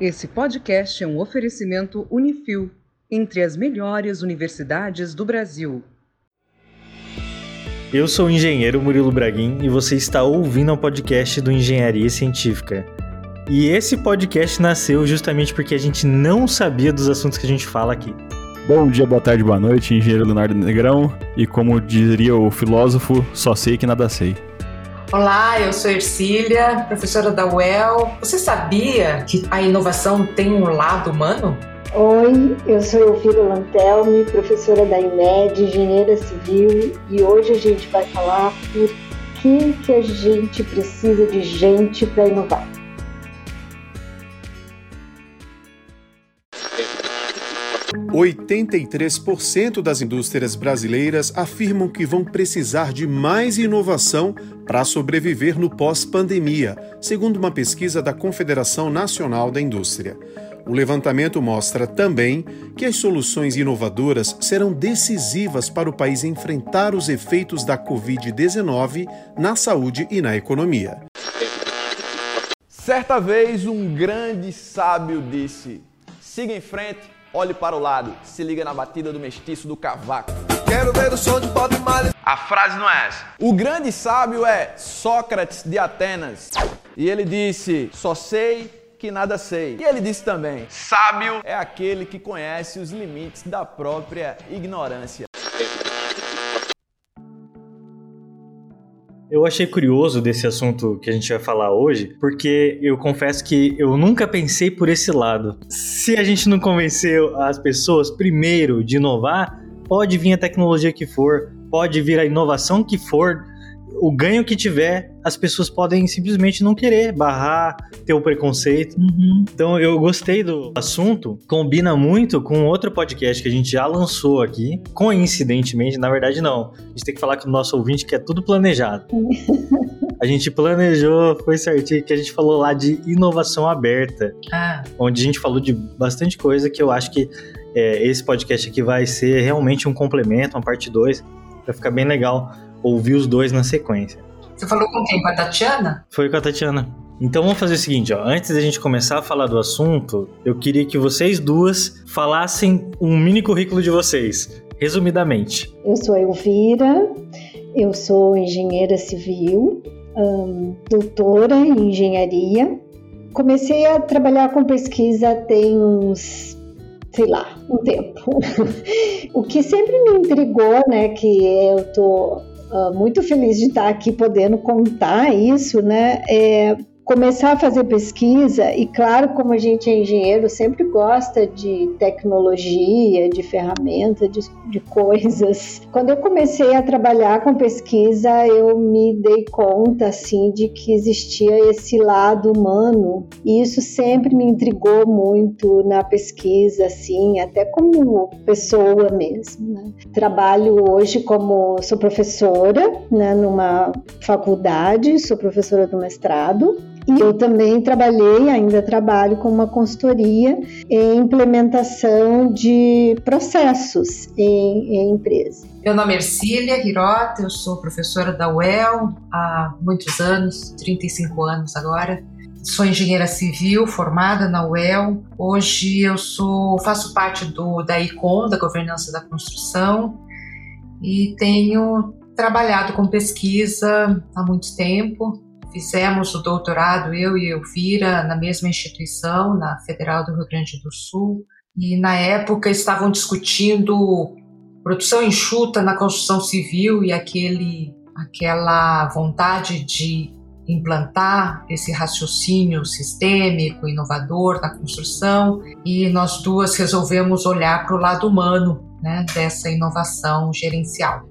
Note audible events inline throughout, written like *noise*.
Esse podcast é um oferecimento Unifil, entre as melhores universidades do Brasil. Eu sou o engenheiro Murilo Braguin e você está ouvindo o podcast do Engenharia Científica. E esse podcast nasceu justamente porque a gente não sabia dos assuntos que a gente fala aqui. Bom dia, boa tarde, boa noite, engenheiro Leonardo Negrão. E como diria o filósofo, só sei que nada sei. Olá, eu sou Ercília, professora da UEL. Você sabia que a inovação tem um lado humano? Oi, eu sou Elvira Lantelme, professora da IMED, engenheira civil, e hoje a gente vai falar por que, que a gente precisa de gente para inovar. 83% das indústrias brasileiras afirmam que vão precisar de mais inovação para sobreviver no pós-pandemia, segundo uma pesquisa da Confederação Nacional da Indústria. O levantamento mostra também que as soluções inovadoras serão decisivas para o país enfrentar os efeitos da Covid-19 na saúde e na economia. Certa vez, um grande sábio disse: siga em frente olhe para o lado, se liga na batida do mestiço do cavaco. Quero ver o som de Bob Marley. A frase não é essa. O grande sábio é Sócrates de Atenas. E ele disse: Só sei que nada sei. E ele disse também: Sábio é aquele que conhece os limites da própria ignorância. Eu achei curioso desse assunto que a gente vai falar hoje, porque eu confesso que eu nunca pensei por esse lado. Se a gente não convenceu as pessoas primeiro de inovar, pode vir a tecnologia que for, pode vir a inovação que for, o ganho que tiver, as pessoas podem simplesmente não querer, barrar, ter o preconceito. Uhum. Então eu gostei do assunto, combina muito com outro podcast que a gente já lançou aqui, coincidentemente, na verdade não. A gente tem que falar com o nosso ouvinte que é tudo planejado. a gente planejou, foi certinho, que a gente falou lá de inovação aberta, ah. onde a gente falou de bastante coisa que eu acho que é, esse podcast aqui vai ser realmente um complemento, uma parte 2, vai ficar bem legal ouvir os dois na sequência. Você falou com quem? Com a Tatiana? Foi com a Tatiana. Então vamos fazer o seguinte, ó. Antes da gente começar a falar do assunto, eu queria que vocês duas falassem um mini currículo de vocês, resumidamente. Eu sou a Elvira, eu sou engenheira civil, um, doutora em engenharia. Comecei a trabalhar com pesquisa tem uns sei lá, um tempo. *laughs* o que sempre me intrigou, né, que eu tô uh, muito feliz de estar aqui podendo contar isso, né? É, começar a fazer pesquisa, e claro, como a gente é engenheiro, sempre gosta de tecnologia, de ferramenta, de, de, coisas. Quando eu comecei a trabalhar com pesquisa, eu me dei conta, assim, de que existia esse lado humano, e isso sempre me intrigou muito na pesquisa, assim, até como pessoa mesmo, né? Trabalho hoje como, sou professora, né, numa faculdade, sou professora do mestrado, e eu também trabalhei, ainda trabalho com uma consultoria em implementação de processos em, em empresa. Meu nome é Ercília Hirota, eu sou professora da UEL há muitos anos, 35 anos agora. Sou engenheira civil formada na UEL. Hoje eu sou, faço parte do da ICOM, da Governança da Construção, e tenho trabalhado com pesquisa há muito tempo. Fizemos o doutorado, eu e Elvira, na mesma instituição, na Federal do Rio Grande do Sul, e na época estavam discutindo produção enxuta na construção civil e aquele, aquela vontade de implantar esse raciocínio sistêmico, inovador na construção, e nós duas resolvemos olhar para o lado humano né, dessa inovação gerencial.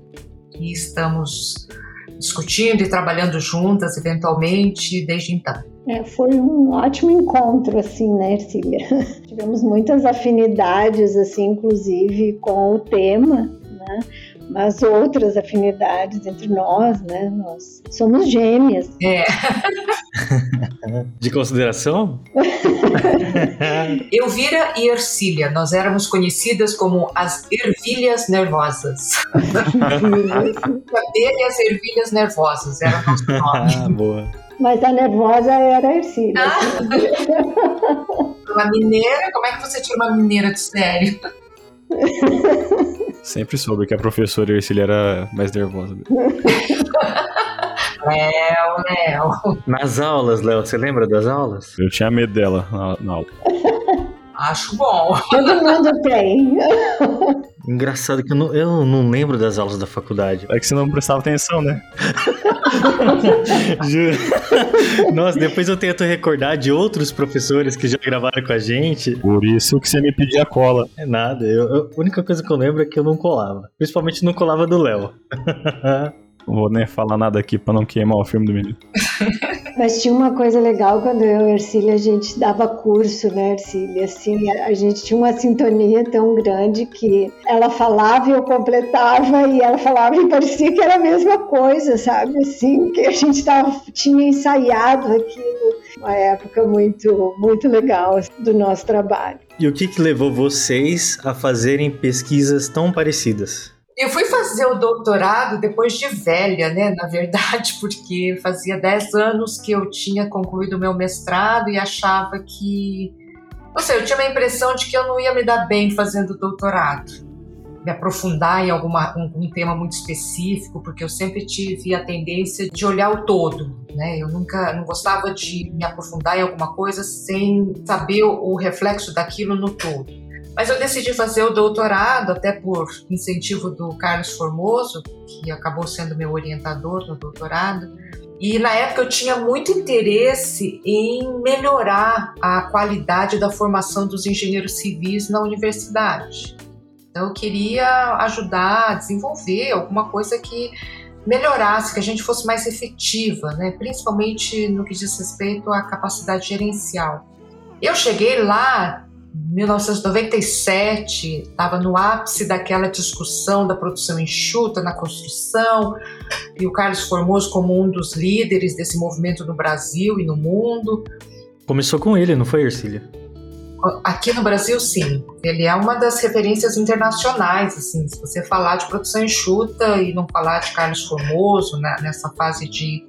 E estamos discutindo e trabalhando juntas, eventualmente, desde então. É, foi um ótimo encontro, assim, né, Ercília? *laughs* Tivemos muitas afinidades, assim, inclusive com o tema, né? Mas outras afinidades entre nós, né? Nós somos gêmeas. É. De consideração? *laughs* Elvira e Ercília, nós éramos conhecidas como as ervilhas nervosas. *laughs* Abelhas ervilhas nervosas, era o nosso *laughs* nome. Ah, boa. Mas a nervosa era a Ercília. Ah. uma mineira, como é que você tira uma mineira do sério? *laughs* Sempre soube que a professora Ercília era mais nervosa. Léo, Léo. *laughs* Nas aulas, Léo, você lembra das aulas? Eu tinha medo dela na, na aula. *laughs* Acho bom. *laughs* Todo mundo tem. Engraçado que eu não, eu não lembro das aulas da faculdade. É que você não prestava atenção, né? *laughs* Juro. Nossa, depois eu tento recordar de outros professores que já gravaram com a gente. Por isso que você me pedia cola. É nada, eu, eu- a única coisa que eu lembro é que eu não colava. Principalmente não colava do Léo. Não vou nem falar nada aqui pra não queimar o filme do menino. *laughs* Mas tinha uma coisa legal quando eu e a Ercília, a gente dava curso, né, Ercília? Assim, a gente tinha uma sintonia tão grande que ela falava e eu completava, e ela falava e parecia que era a mesma coisa, sabe? Assim, que a gente tava, tinha ensaiado aquilo. Uma época muito, muito legal do nosso trabalho. E o que, que levou vocês a fazerem pesquisas tão parecidas? Eu fui fazer o doutorado depois de velha, né? Na verdade, *laughs* porque fazia 10 anos que eu tinha concluído o meu mestrado e achava que. Não sei, eu tinha uma impressão de que eu não ia me dar bem fazendo doutorado. Me aprofundar em alguma, um, um tema muito específico, porque eu sempre tive a tendência de olhar o todo, né? Eu nunca não gostava de me aprofundar em alguma coisa sem saber o, o reflexo daquilo no todo. Mas eu decidi fazer o doutorado, até por incentivo do Carlos Formoso, que acabou sendo meu orientador no doutorado. E na época eu tinha muito interesse em melhorar a qualidade da formação dos engenheiros civis na universidade. Então eu queria ajudar a desenvolver alguma coisa que melhorasse, que a gente fosse mais efetiva, né? principalmente no que diz respeito à capacidade gerencial. Eu cheguei lá 1997, estava no ápice daquela discussão da produção enxuta na construção, e o Carlos Formoso como um dos líderes desse movimento no Brasil e no mundo. Começou com ele, não foi, Ercília? Aqui no Brasil, sim. Ele é uma das referências internacionais, assim, se você falar de produção enxuta e não falar de Carlos Formoso né, nessa fase de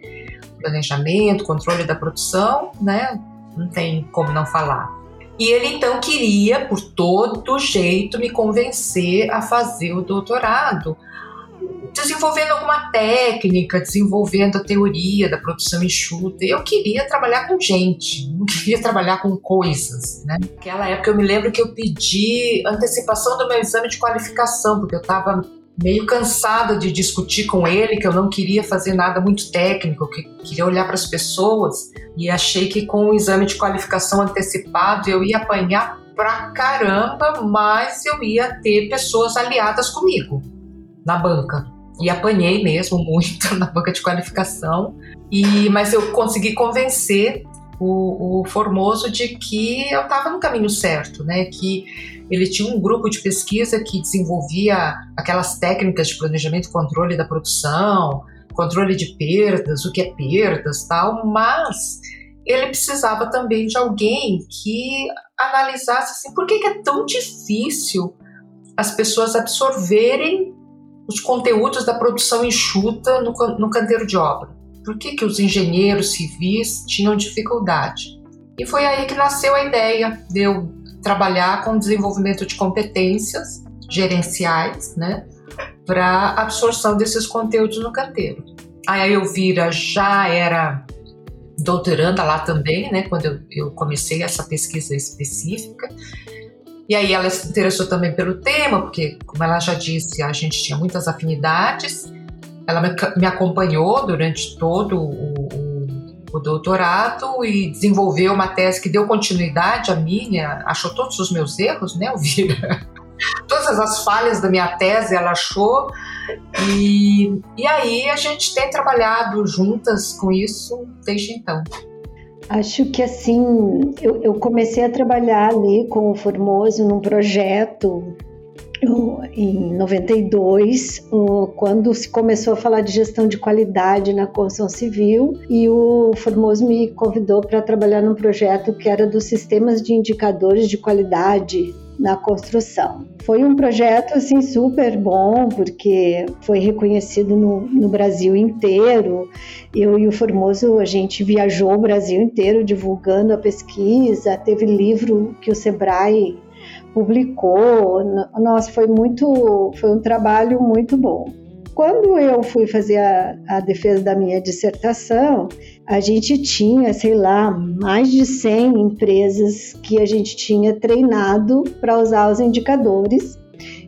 planejamento, controle da produção, né, não tem como não falar. E ele então queria, por todo jeito, me convencer a fazer o doutorado, desenvolvendo alguma técnica, desenvolvendo a teoria da produção enxuta. Eu queria trabalhar com gente, não queria trabalhar com coisas. Né? Naquela época eu me lembro que eu pedi antecipação do meu exame de qualificação, porque eu estava meio cansada de discutir com ele, que eu não queria fazer nada muito técnico, que queria olhar para as pessoas e achei que com o exame de qualificação antecipado eu ia apanhar pra caramba, mas eu ia ter pessoas aliadas comigo na banca. E apanhei mesmo *laughs* muito na banca de qualificação, e mas eu consegui convencer o, o Formoso de que eu estava no caminho certo, né? Que ele tinha um grupo de pesquisa que desenvolvia aquelas técnicas de planejamento e controle da produção, controle de perdas, o que é perdas, tal, mas ele precisava também de alguém que analisasse assim, por que, é tão difícil as pessoas absorverem os conteúdos da produção enxuta no, no canteiro de obra. Por que, que os engenheiros civis tinham dificuldade? E foi aí que nasceu a ideia de eu trabalhar com desenvolvimento de competências gerenciais, né, para absorção desses conteúdos no canteiro. A Elvira já era doutoranda lá também, né, quando eu, comecei essa pesquisa específica. E aí ela se interessou também pelo tema, porque, como ela já disse, a gente tinha muitas afinidades. Ela me acompanhou durante todo o, o, doutorado e desenvolveu uma tese que deu continuidade à minha, achou todos os meus erros, né, Elvira? *laughs* Todas as falhas da minha tese ela achou. E, e aí a gente tem trabalhado juntas com isso desde então. Acho que assim, eu, eu, comecei a trabalhar ali com o Formoso num projeto em 92, quando se começou a falar de gestão de qualidade na construção civil, e o Formoso me convidou para trabalhar num projeto que era dos sistemas de indicadores de qualidade na construção. Foi um projeto assim super bom porque foi reconhecido no, no Brasil inteiro. Eu e o Formoso a gente viajou o Brasil inteiro divulgando a pesquisa. Teve livro que o Sebrae publicou. Nossa, foi muito, foi um trabalho muito bom. Quando eu fui fazer a, a defesa da minha dissertação, a gente tinha, sei lá, mais de 100 empresas que a gente tinha treinado para usar os indicadores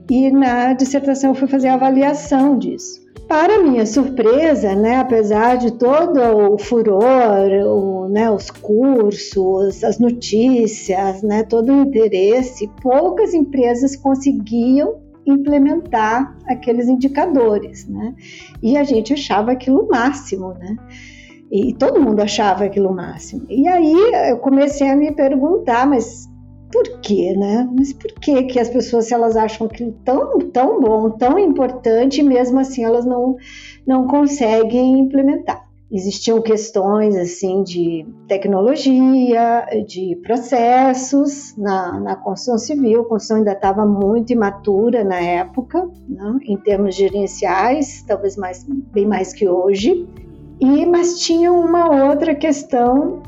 e na dissertação eu fui fazer a avaliação disso. Para minha surpresa, né, apesar de todo o furor, o, né, os cursos, as notícias, né, todo o interesse, poucas empresas conseguiam implementar aqueles indicadores, né? E a gente achava aquilo máximo, né? E todo mundo achava aquilo máximo. E aí eu comecei a me perguntar, mas por quê, né? Mas por que que as pessoas, se elas acham aquilo tão, tão bom, tão importante, mesmo assim elas não, não conseguem implementar? Existiam questões assim de tecnologia, de processos na, na construção civil. A construção ainda estava muito imatura na época, né? em termos gerenciais, talvez mais, bem mais que hoje. E mas tinha uma outra questão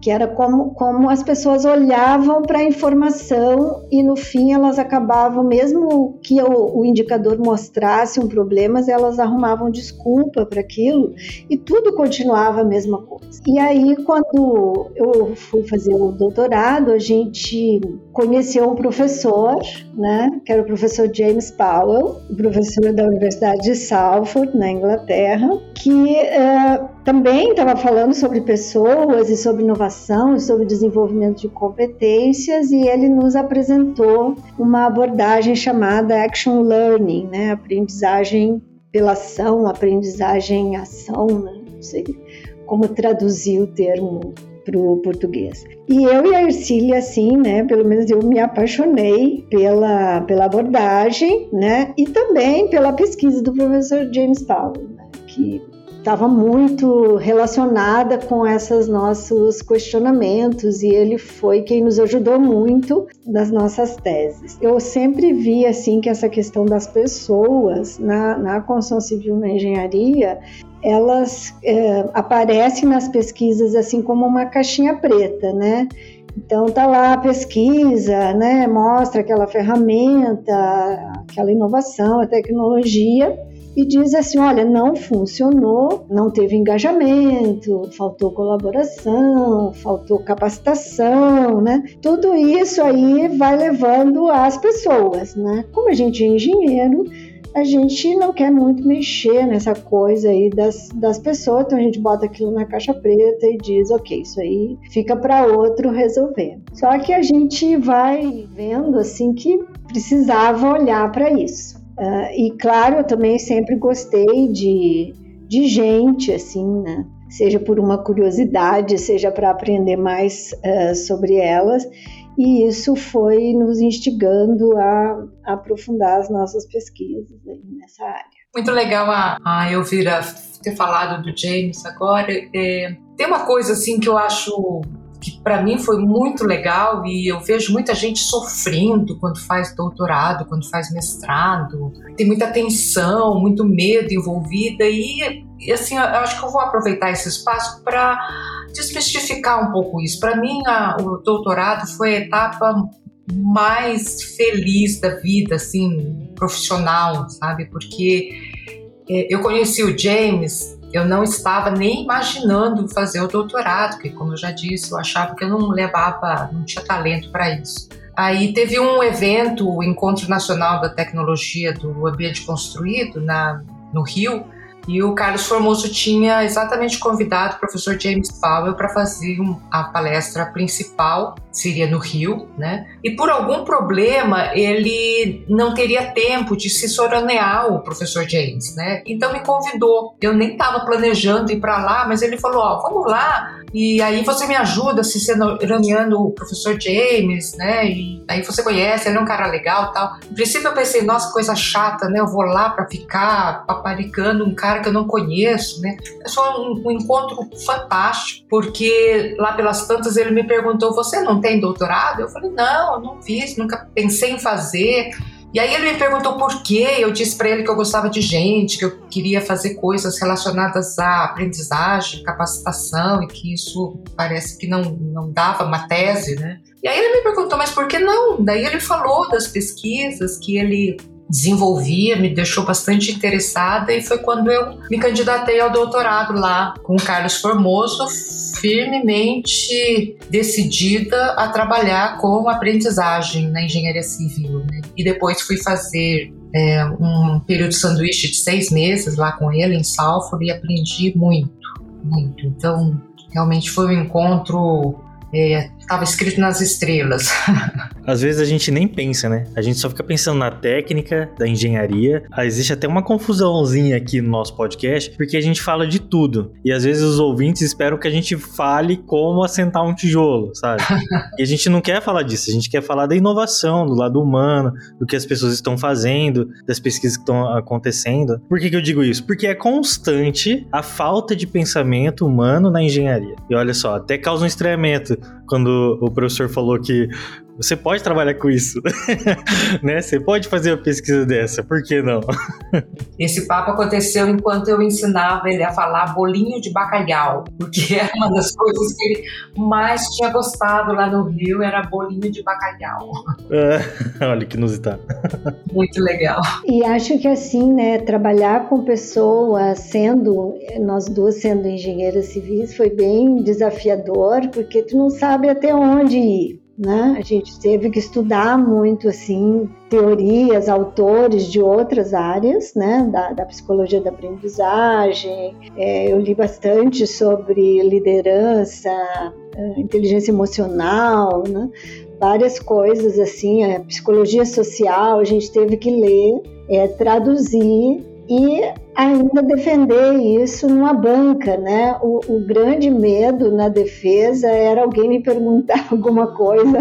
que era como, como as pessoas olhavam para a informação e no fim elas acabavam, mesmo que o, o indicador mostrasse um problema, elas arrumavam desculpa para aquilo e tudo continuava a mesma coisa. E aí, quando eu fui fazer o doutorado, a gente conheceu um professor, né, que era o professor James Powell, professor da Universidade de Salford, na Inglaterra, que uh, também estava falando sobre pessoas e sobre inovação e sobre desenvolvimento de competências e ele nos apresentou uma abordagem chamada Action Learning, né, aprendizagem pela ação, aprendizagem ação, né, não sei como traduzir o termo para o português. E eu e a Ercília, assim, né, pelo menos eu me apaixonei pela, pela abordagem, né, e também pela pesquisa do professor James Powell, né, que estava muito relacionada com esses nossos questionamentos e ele foi quem nos ajudou muito nas nossas teses. Eu sempre vi assim que essa questão das pessoas na, na construção civil na engenharia elas é, aparecem nas pesquisas assim como uma caixinha preta, né? Então tá lá a pesquisa, né? Mostra aquela ferramenta, aquela inovação, a tecnologia e diz assim: olha, não funcionou, não teve engajamento, faltou colaboração, faltou capacitação, né? Tudo isso aí vai levando as pessoas, né? Como a gente é engenheiro, a gente não quer muito mexer nessa coisa aí das, das pessoas, então a gente bota aquilo na caixa preta e diz, ok, isso aí fica para outro resolver. Só que a gente vai vendo assim que precisava olhar para isso. Uh, e claro, eu também sempre gostei de, de gente, assim, né? Seja por uma curiosidade, seja para aprender mais uh, sobre elas. E isso foi nos instigando a, a, aprofundar as nossas pesquisas nessa área. Muito legal a, a Elvira ter falado do James agora. É, tem uma coisa assim que eu acho que para mim foi muito legal e eu vejo muita gente sofrendo quando faz doutorado, quando faz mestrado. Tem muita tensão, muito medo envolvida e, e assim, eu acho que eu vou aproveitar esse espaço para desmistificar um pouco isso. Para mim, a, o doutorado foi a etapa mais feliz da vida, assim, profissional, sabe? Porque é, eu conheci o James eu não estava nem imaginando fazer o doutorado, porque, como eu já disse, eu achava que eu não levava, não tinha talento para isso. Aí teve um evento, o Encontro Nacional da Tecnologia do Ambiente Construído, na, no Rio, e o Carlos Formoso tinha exatamente convidado o professor James Powell para fazer a palestra principal, seria no Rio, né? E por algum problema ele não teria tempo de se soronear o professor James, né? Então me convidou. Eu nem estava planejando ir para lá, mas ele falou: Ó, vamos lá, e aí você me ajuda se senoneando o professor James, né? E aí você conhece, ele é um cara legal tal. No princípio eu pensei: nossa, coisa chata, né? Eu vou lá para ficar paparicando um cara que eu não conheço, né? É um, um encontro fantástico, porque lá pelas tantas ele me perguntou: você não tem doutorado? Eu falei, não, eu não fiz, nunca pensei em fazer. E aí ele me perguntou por quê. Eu disse para ele que eu gostava de gente, que eu queria fazer coisas relacionadas à aprendizagem, capacitação e que isso parece que não, não dava uma tese, né? E aí ele me perguntou, mas por que não? Daí ele falou das pesquisas que ele desenvolvia, me deixou bastante interessada e foi quando eu me candidatei ao doutorado lá com o Carlos Formoso, firmemente decidida a trabalhar com aprendizagem na engenharia civil. Né? E depois fui fazer é, um período de sanduíche de seis meses lá com ele em Salford e aprendi muito, muito. Então, realmente foi um encontro estava escrito nas estrelas. *laughs* Às vezes a gente nem pensa, né? A gente só fica pensando na técnica da engenharia. Ah, existe até uma confusãozinha aqui no nosso podcast, porque a gente fala de tudo. E às vezes os ouvintes esperam que a gente fale como assentar um tijolo, sabe? *laughs* e a gente não quer falar disso, a gente quer falar da inovação, do lado humano, do que as pessoas estão fazendo, das pesquisas que estão acontecendo. Por que, que eu digo isso? Porque é constante a falta de pensamento humano na engenharia. E olha só, até causa um estranhamento quando o professor falou que você pode trabalhar com isso, *laughs* né? Você pode fazer uma pesquisa dessa, por que não? *laughs* Esse papo aconteceu enquanto eu ensinava ele a falar bolinho de bacalhau, porque *laughs* era uma das coisas que ele mais tinha gostado lá no Rio, era bolinho de bacalhau. É, olha que inusitado. Muito legal. E acho que assim, né, trabalhar com pessoas, sendo, nós duas sendo engenheiras civis, foi bem desafiador, porque tu não sabe até onde ir né? A gente teve que estudar muito assim teorias, autores de outras áreas, né? Da, da psicologia da aprendizagem. É, eu li bastante sobre liderança, é, inteligência emocional, né? Várias coisas assim, a psicologia social. A gente teve que ler, é, traduzir e ainda defender isso numa banca, né? O, o, grande medo na defesa era alguém me perguntar *laughs* alguma coisa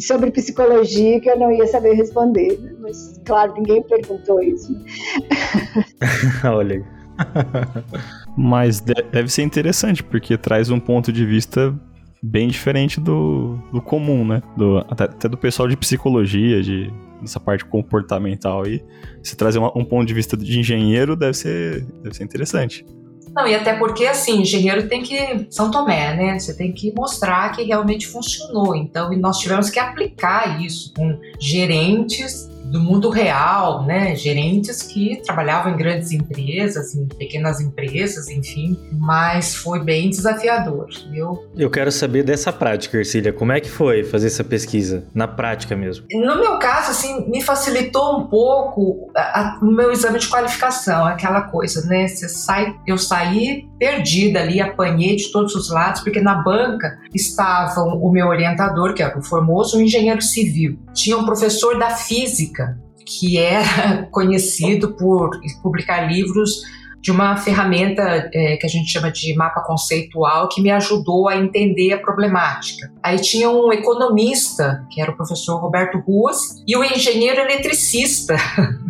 sobre psicologia que eu não ia saber responder. Né? Mas, claro, ninguém perguntou isso. *laughs* Olha aí. *laughs* Mas deve ser interessante, porque traz um ponto de vista bem diferente do, do comum, né? Do, até, até do pessoal de psicologia, de nessa parte comportamental aí, se trazer uma, um ponto de vista de engenheiro deve ser, deve ser interessante. Não, e até porque, assim, engenheiro tem que. São Tomé, né? Você tem que mostrar que realmente funcionou. Então, nós tivemos que aplicar isso com gerentes do mundo real, né? Gerentes que trabalhavam em grandes empresas, em pequenas empresas, enfim, mas foi bem desafiador, viu? Eu quero saber dessa prática, Ercília, como é que foi fazer essa pesquisa, na prática mesmo? No meu caso, assim, me facilitou um pouco o meu exame de qualificação, aquela coisa, né? Você sai, eu saí perdida ali, apanhei de todos os lados, porque na banca estavam o meu orientador, que era o Formoso, um engenheiro civil. Tinha um professor da física, que era *laughs* conhecido por publicar livros de uma ferramenta é, que a gente chama de mapa conceitual que me ajudou a entender a problemática. Aí tinha um economista, que era o professor Roberto Ruas, e o um engenheiro eletricista,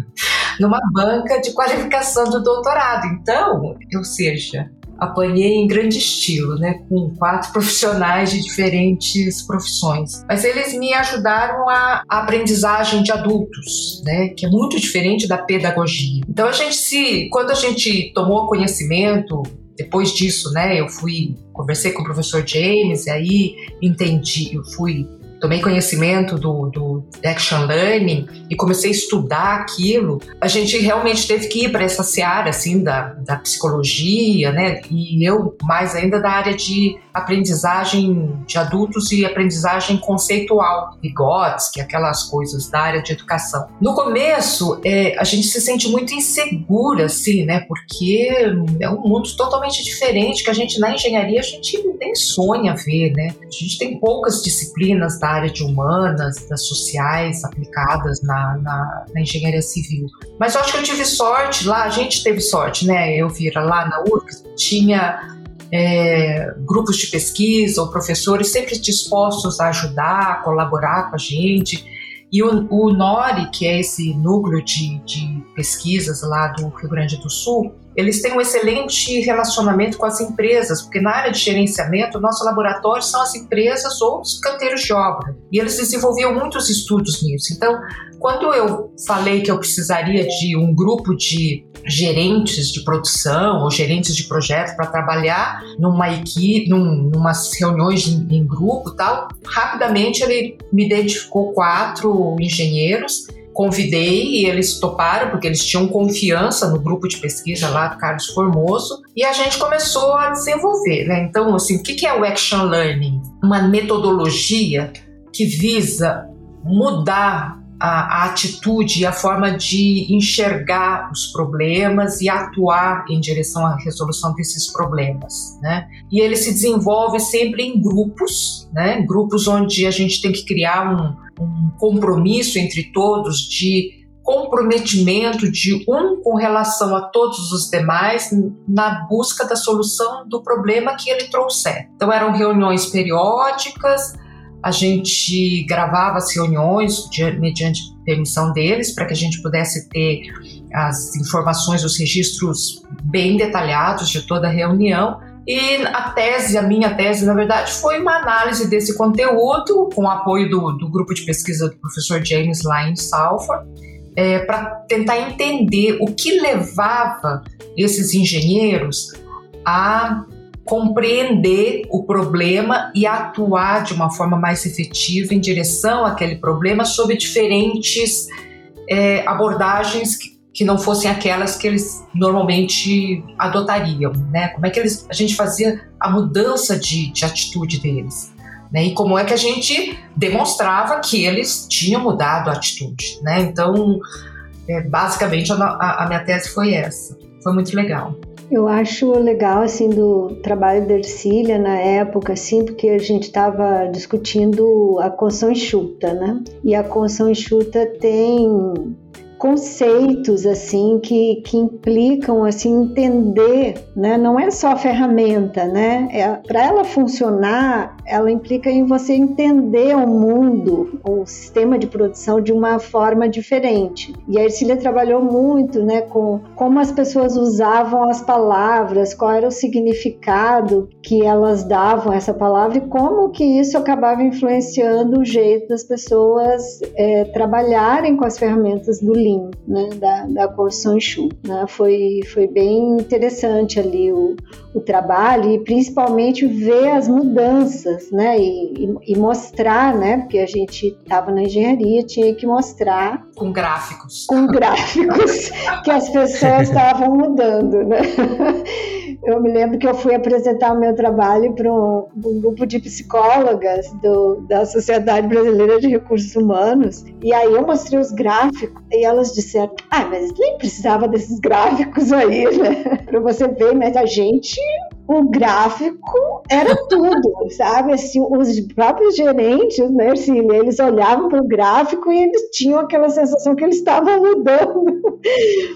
*laughs* numa banca de qualificação do doutorado. Então, ou seja, apanhei em grande estilo, né, com quatro *laughs* profissionais de diferentes profissões. Mas eles me ajudaram a, aprendizagem de adultos, né, que é muito diferente da pedagogia. Então a gente se, quando a gente tomou conhecimento depois disso, né, eu fui conversei com o professor James e aí entendi, eu fui tomei conhecimento do, do Action Learning e comecei a estudar aquilo, a gente realmente teve que ir para essa seara, assim, da, da psicologia, né? E eu, mais ainda, da área de aprendizagem de adultos e aprendizagem conceitual, Vygotsky, aquelas coisas da área de educação. No começo, é, a gente se sente muito insegura, assim, né? Porque é um mundo totalmente diferente que a gente, na engenharia, a gente nem sonha ver, né? A gente tem poucas disciplinas da área de humanas, das sociais aplicadas na, na, na engenharia civil. Mas eu acho que eu tive sorte lá, a gente teve sorte, né? Eu vira lá na URGS, tinha é, grupos de pesquisa ou professores sempre dispostos a ajudar, colaborar com a gente. E o, o NORI, que é esse núcleo de, de pesquisas lá do Rio Grande do Sul, eles têm um excelente relacionamento com as empresas, porque na área de gerenciamento, nosso laboratório são as empresas ou os canteiros de obra. E eles desenvolviam muitos estudos nisso. Então, quando eu falei que eu precisaria de um grupo de gerentes de produção ou gerentes de projeto para trabalhar numa equipe, num, numas reuniões em, em grupo tal, rapidamente ele me identificou quatro engenheiros convidei e eles toparam porque eles tinham confiança no grupo de pesquisa lá do Carlos Formoso e a gente começou a desenvolver, né? Então, assim, o que é o Action Learning? Uma metodologia que visa mudar a, a, atitude e a forma de enxergar os problemas e atuar em direção à resolução desses problemas, né? E ele se desenvolve sempre em grupos, né? Grupos onde a gente tem que criar um, um compromisso entre todos de comprometimento de um com relação a todos os demais na busca da solução do problema que ele trouxer. Então eram reuniões periódicas, a gente gravava as reuniões de, mediante permissão deles para que a gente pudesse ter as informações, os registros bem detalhados de toda a reunião. E a tese, a minha tese, na verdade, foi uma análise desse conteúdo com o apoio do, do grupo de pesquisa do professor James lá em Salford, é, para tentar entender o que levava esses engenheiros a compreender o problema e atuar de uma forma mais efetiva em direção àquele problema sob diferentes é, abordagens que, que, não fossem aquelas que eles normalmente adotariam, né? Como é que eles, a gente fazia a mudança de, de atitude deles? Né? E como é que a gente demonstrava que eles tinham mudado a atitude, né? Então, é, basicamente, a, a minha tese foi essa. Foi muito legal. Eu acho legal assim do trabalho da Ercília na época, assim, porque a gente estava discutindo a construção enxuta, né? E a construção enxuta tem conceitos assim que, que implicam assim entender, né? Não é só ferramenta, né? É, Para ela funcionar, ela implica em você entender o mundo, o sistema de produção de uma forma diferente. E a Ercília trabalhou muito, né, com como as pessoas usavam as palavras, qual era o significado que elas davam a essa palavra e como que isso acabava influenciando o jeito das pessoas é, trabalharem com as ferramentas do livro né, da, da construção Exu. Né? Foi, foi bem interessante ali o, o trabalho e principalmente ver as mudanças né, e, e, e mostrar, né, porque a gente estava na engenharia, tinha que mostrar. Com gráficos. Com gráficos que as pessoas *laughs* estavam mudando. Né? Eu me lembro que eu fui apresentar o meu trabalho para um, um, grupo de psicólogas do, da Sociedade Brasileira de Recursos Humanos, e aí eu mostrei os gráficos, e elas disseram: Ah, mas nem precisava desses gráficos aí, né? *laughs* para você ver, mas a gente o gráfico era tudo, *laughs* sabe? Assim, os próprios gerentes, né, assim, eles olhavam para o gráfico e eles tinham aquela sensação que eles estavam mudando. *laughs*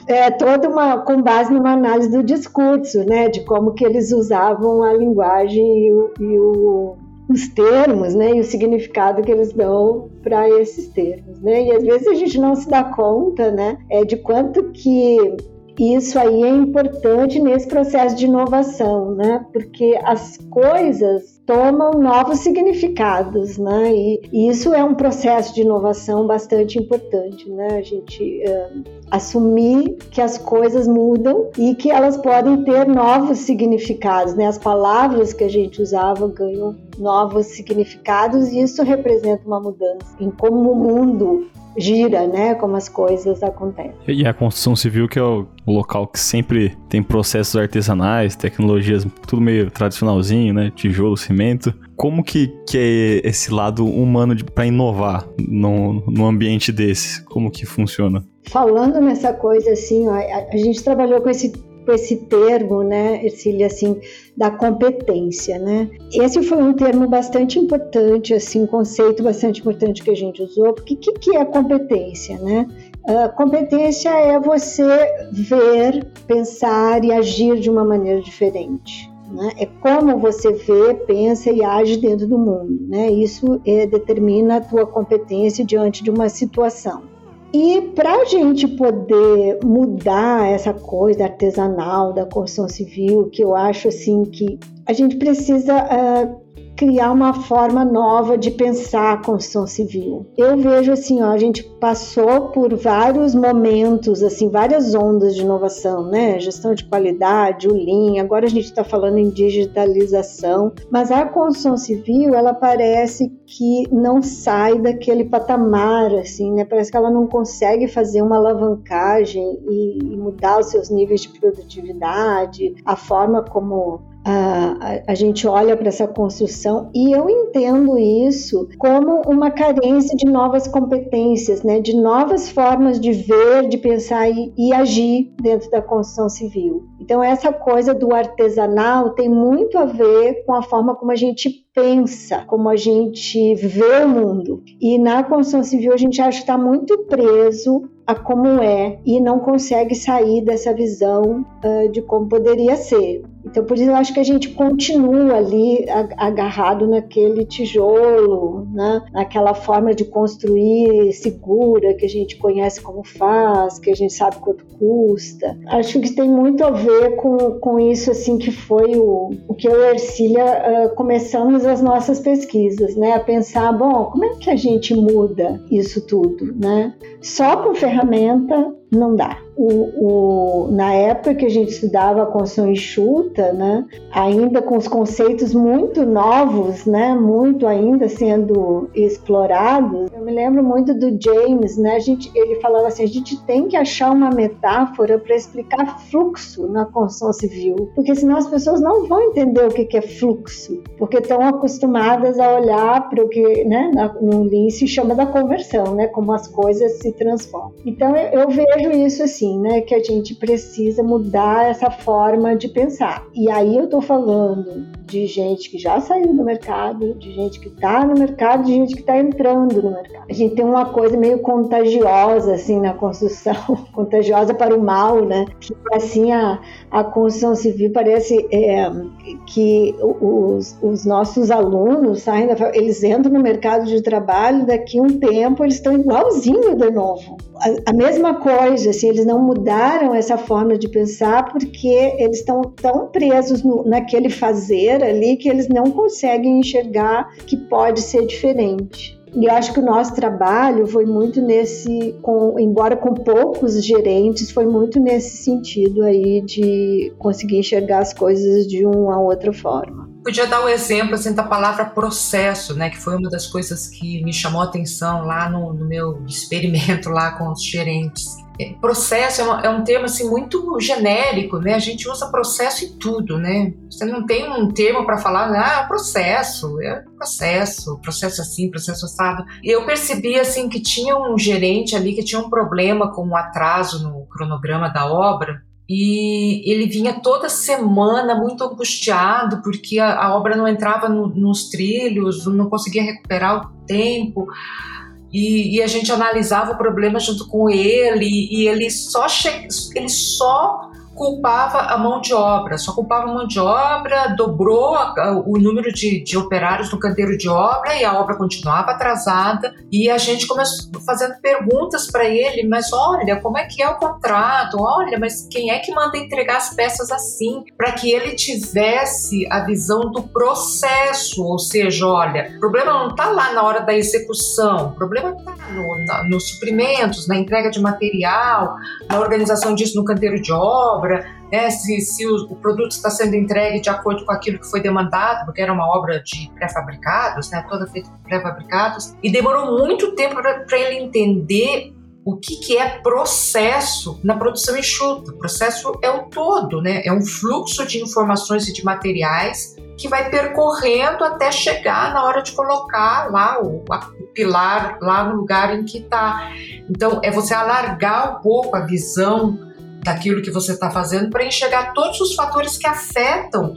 É, toda uma, com base numa análise do discurso, né, de como que eles usavam a linguagem e o, e o os termos, né, e o significado que eles dão para esses termos, né? E às vezes a gente não se dá conta, né, é de quanto que isso aí é importante nesse processo de inovação, né? Porque as coisas tomam novos significados, né? E, isso é um processo de inovação bastante importante, né? A gente uh, assumir que as coisas mudam e que elas podem ter novos significados, né? As palavras que a gente usava ganham novos significados e isso representa uma mudança em como o mundo gira, né? Como as coisas acontecem. E a construção civil, que é o local que sempre tem processos artesanais, tecnologias, tudo meio tradicionalzinho, né? Tijolo, cimento. Como que, que é esse lado humano para inovar num, num ambiente desse? Como que funciona? Falando nessa coisa assim, ó, a, a gente trabalhou com esse esse termo, né, Ercília, assim, da competência, né? Esse foi um termo bastante importante, assim, um conceito bastante importante que a gente usou, porque o que, que é competência, né? Uh, competência é você ver, pensar e agir de uma maneira diferente. Né? É como você vê, pensa e age dentro do mundo. Né? Isso é, determina a tua competência diante de uma situação. E para a gente poder mudar essa coisa artesanal da construção civil, que eu acho assim que a gente precisa uh, criar uma forma nova de pensar a construção civil. Eu vejo assim, ó, a gente passou por vários momentos, assim, várias ondas de inovação, né? Gestão de qualidade, o Lean, agora a gente está falando em digitalização, mas a construção civil, ela parece que não sai daquele patamar, assim, né? Parece que ela não consegue fazer uma alavancagem e mudar os seus níveis de produtividade, a forma como a, a, gente olha para essa construção e eu entendo isso como uma carência de novas competências, né, de novas formas de ver, de pensar e, e agir dentro da construção civil. Então, essa coisa do artesanal tem muito a ver com a forma como a gente pensa, como a gente vê o mundo. E na construção civil a gente acha que está muito preso a como é e não consegue sair dessa visão uh, de como poderia ser. Então, por isso eu acho que a gente continua ali agarrado naquele tijolo, né? naquela forma de construir segura que a gente conhece como faz, que a gente sabe quanto custa. Acho que tem muito a ver com, com isso assim que foi o, o que eu e a Ercília uh, começamos as nossas pesquisas, né? A pensar, bom, como é que a gente muda isso tudo, né? Só com ferramenta não dá o, o, na época que a gente estudava a construção enxuta, né, ainda com os conceitos muito novos, né, muito ainda sendo explorados, eu me lembro muito do James, né, gente, ele falava assim, a gente tem que achar uma metáfora para explicar fluxo na construção civil, porque senão as pessoas não vão entender o que é fluxo, porque estão acostumadas a olhar para o que, né, no Lean se chama da conversão, né, como as coisas se transformam. Então eu, eu vejo isso assim, assim, né, que a gente precisa mudar essa forma de pensar. E aí eu tô falando de gente que já saiu do mercado, de gente que está no mercado, de gente que está entrando no mercado. A gente tem uma coisa meio contagiosa assim na construção, *laughs* contagiosa para o mal, né? Assim a, a construção civil parece é, que os, os nossos alunos saem, eles entram no mercado de trabalho, daqui um tempo eles estão igualzinho de novo. A, a mesma coisa, assim, eles não mudaram essa forma de pensar porque eles estão tão presos no, naquele fazer ali que eles não conseguem enxergar que pode ser diferente. E acho que o nosso trabalho foi muito nesse, com, embora com poucos gerentes, foi muito nesse sentido aí de conseguir enxergar as coisas de uma outra forma. Podia dar um exemplo assim, da palavra processo, né, que foi uma das coisas que me chamou a atenção lá no, no meu experimento lá com os gerentes processo é, é, um termo assim muito genérico, né? A gente usa processo em tudo, né? Você não tem um termo para falar, ah, é processo, é processo, processo assim, processo assado. Eu percebi assim que tinha um gerente ali que tinha um problema com o atraso no cronograma da obra. E ele vinha toda semana muito angustiado porque a, a obra não entrava no, nos trilhos, não conseguia recuperar o tempo e, e, a gente analisava o problema junto com ele e ele só che... ele só culpava a mão de obra, só culpava a mão de obra, dobrou o número de, de operários no canteiro de obra e a obra continuava atrasada. E a gente começou fazendo perguntas para ele: mas olha, como é que é o contrato? Olha, mas quem é que manda entregar as peças assim? Para que ele tivesse a visão do processo, ou seja, olha, o problema não está lá na hora da execução, o problema está no, nos suprimentos, na entrega de material, na organização disso no canteiro de obra obra, né, se, se o, o, produto está sendo entregue de acordo com aquilo que foi demandado, porque era uma obra de pré-fabricados, né, toda feita de pré-fabricados, e demorou muito tempo para ele entender o que, que é processo na produção enxuta. O processo é o todo, né? é um fluxo de informações e de materiais que vai percorrendo até chegar na hora de colocar lá o, a, o pilar lá no lugar em que está. Então, é você alargar um pouco a visão daquilo que você está fazendo para enxergar todos os fatores que afetam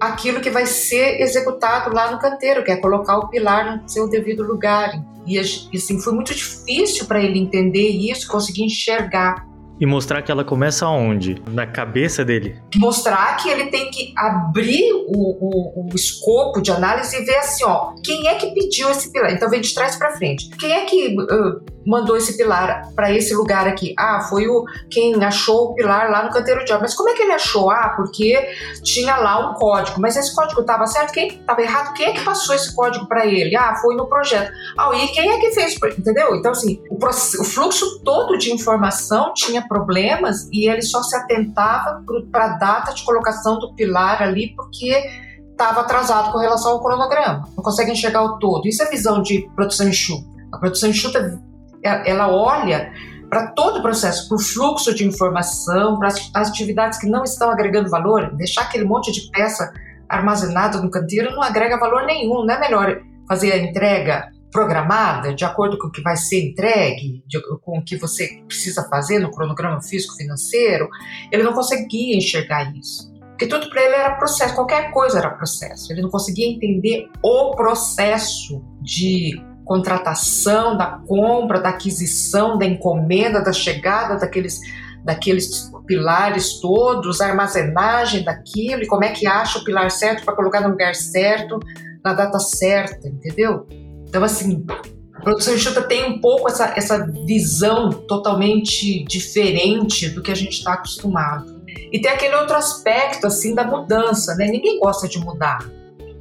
aquilo que vai ser executado lá no canteiro, que é colocar o pilar no seu devido lugar. E assim, foi muito difícil para ele entender isso, conseguir enxergar. E mostrar que ela começa aonde? Na cabeça dele? Mostrar que ele tem que abrir o, o, o escopo de análise e ver assim, ó, quem é que pediu esse pilar? Então vem de trás para frente. Quem é que uh, mandou esse pilar para esse lugar aqui? Ah, foi o quem achou o pilar lá no canteiro de obra. Mas como é que ele achou? Ah, porque tinha lá um código. Mas esse código estava certo? Quem estava errado? Quem é que passou esse código para ele? Ah, foi no projeto. Ah, e quem é que fez? Entendeu? Então, assim, o, o fluxo todo de informação tinha problemas e ele só se atentava para a data de colocação do pilar ali, porque estava atrasado com relação ao cronograma. Não consegue enxergar o todo. Isso é visão de produção enxuta. A produção enxuta, é, ela olha para todo o processo, para o fluxo de informação, para as atividades que não estão agregando valor, deixar aquele monte de peça armazenada no canteiro não agrega valor nenhum. Não é melhor fazer a entrega programada, de acordo com o que vai ser entregue, de, com o que você precisa fazer no cronograma físico-financeiro? Ele não conseguia enxergar isso. Porque tudo para ele era processo, qualquer coisa era processo. Ele não conseguia entender o processo de contratação, da compra, da aquisição, da encomenda, da chegada daqueles, daqueles pilares todos, a armazenagem daquilo, e como é que acha o pilar certo para colocar no lugar certo, na data certa, entendeu? Então, assim, a produção enxuta tem um pouco essa, essa visão totalmente diferente do que a gente está acostumado. E tem aquele outro aspecto, assim, da mudança, né? Ninguém gosta de mudar.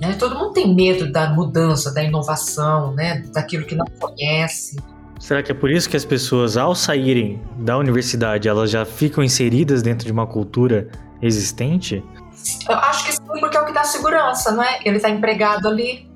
Né? Todo mundo tem medo da mudança, da inovação, né? daquilo que não conhece. Será que é por isso que as pessoas, ao saírem da universidade, elas já ficam inseridas dentro de uma cultura existente? Eu acho que sim, porque é o que dá segurança, não é? Ele está empregado ali,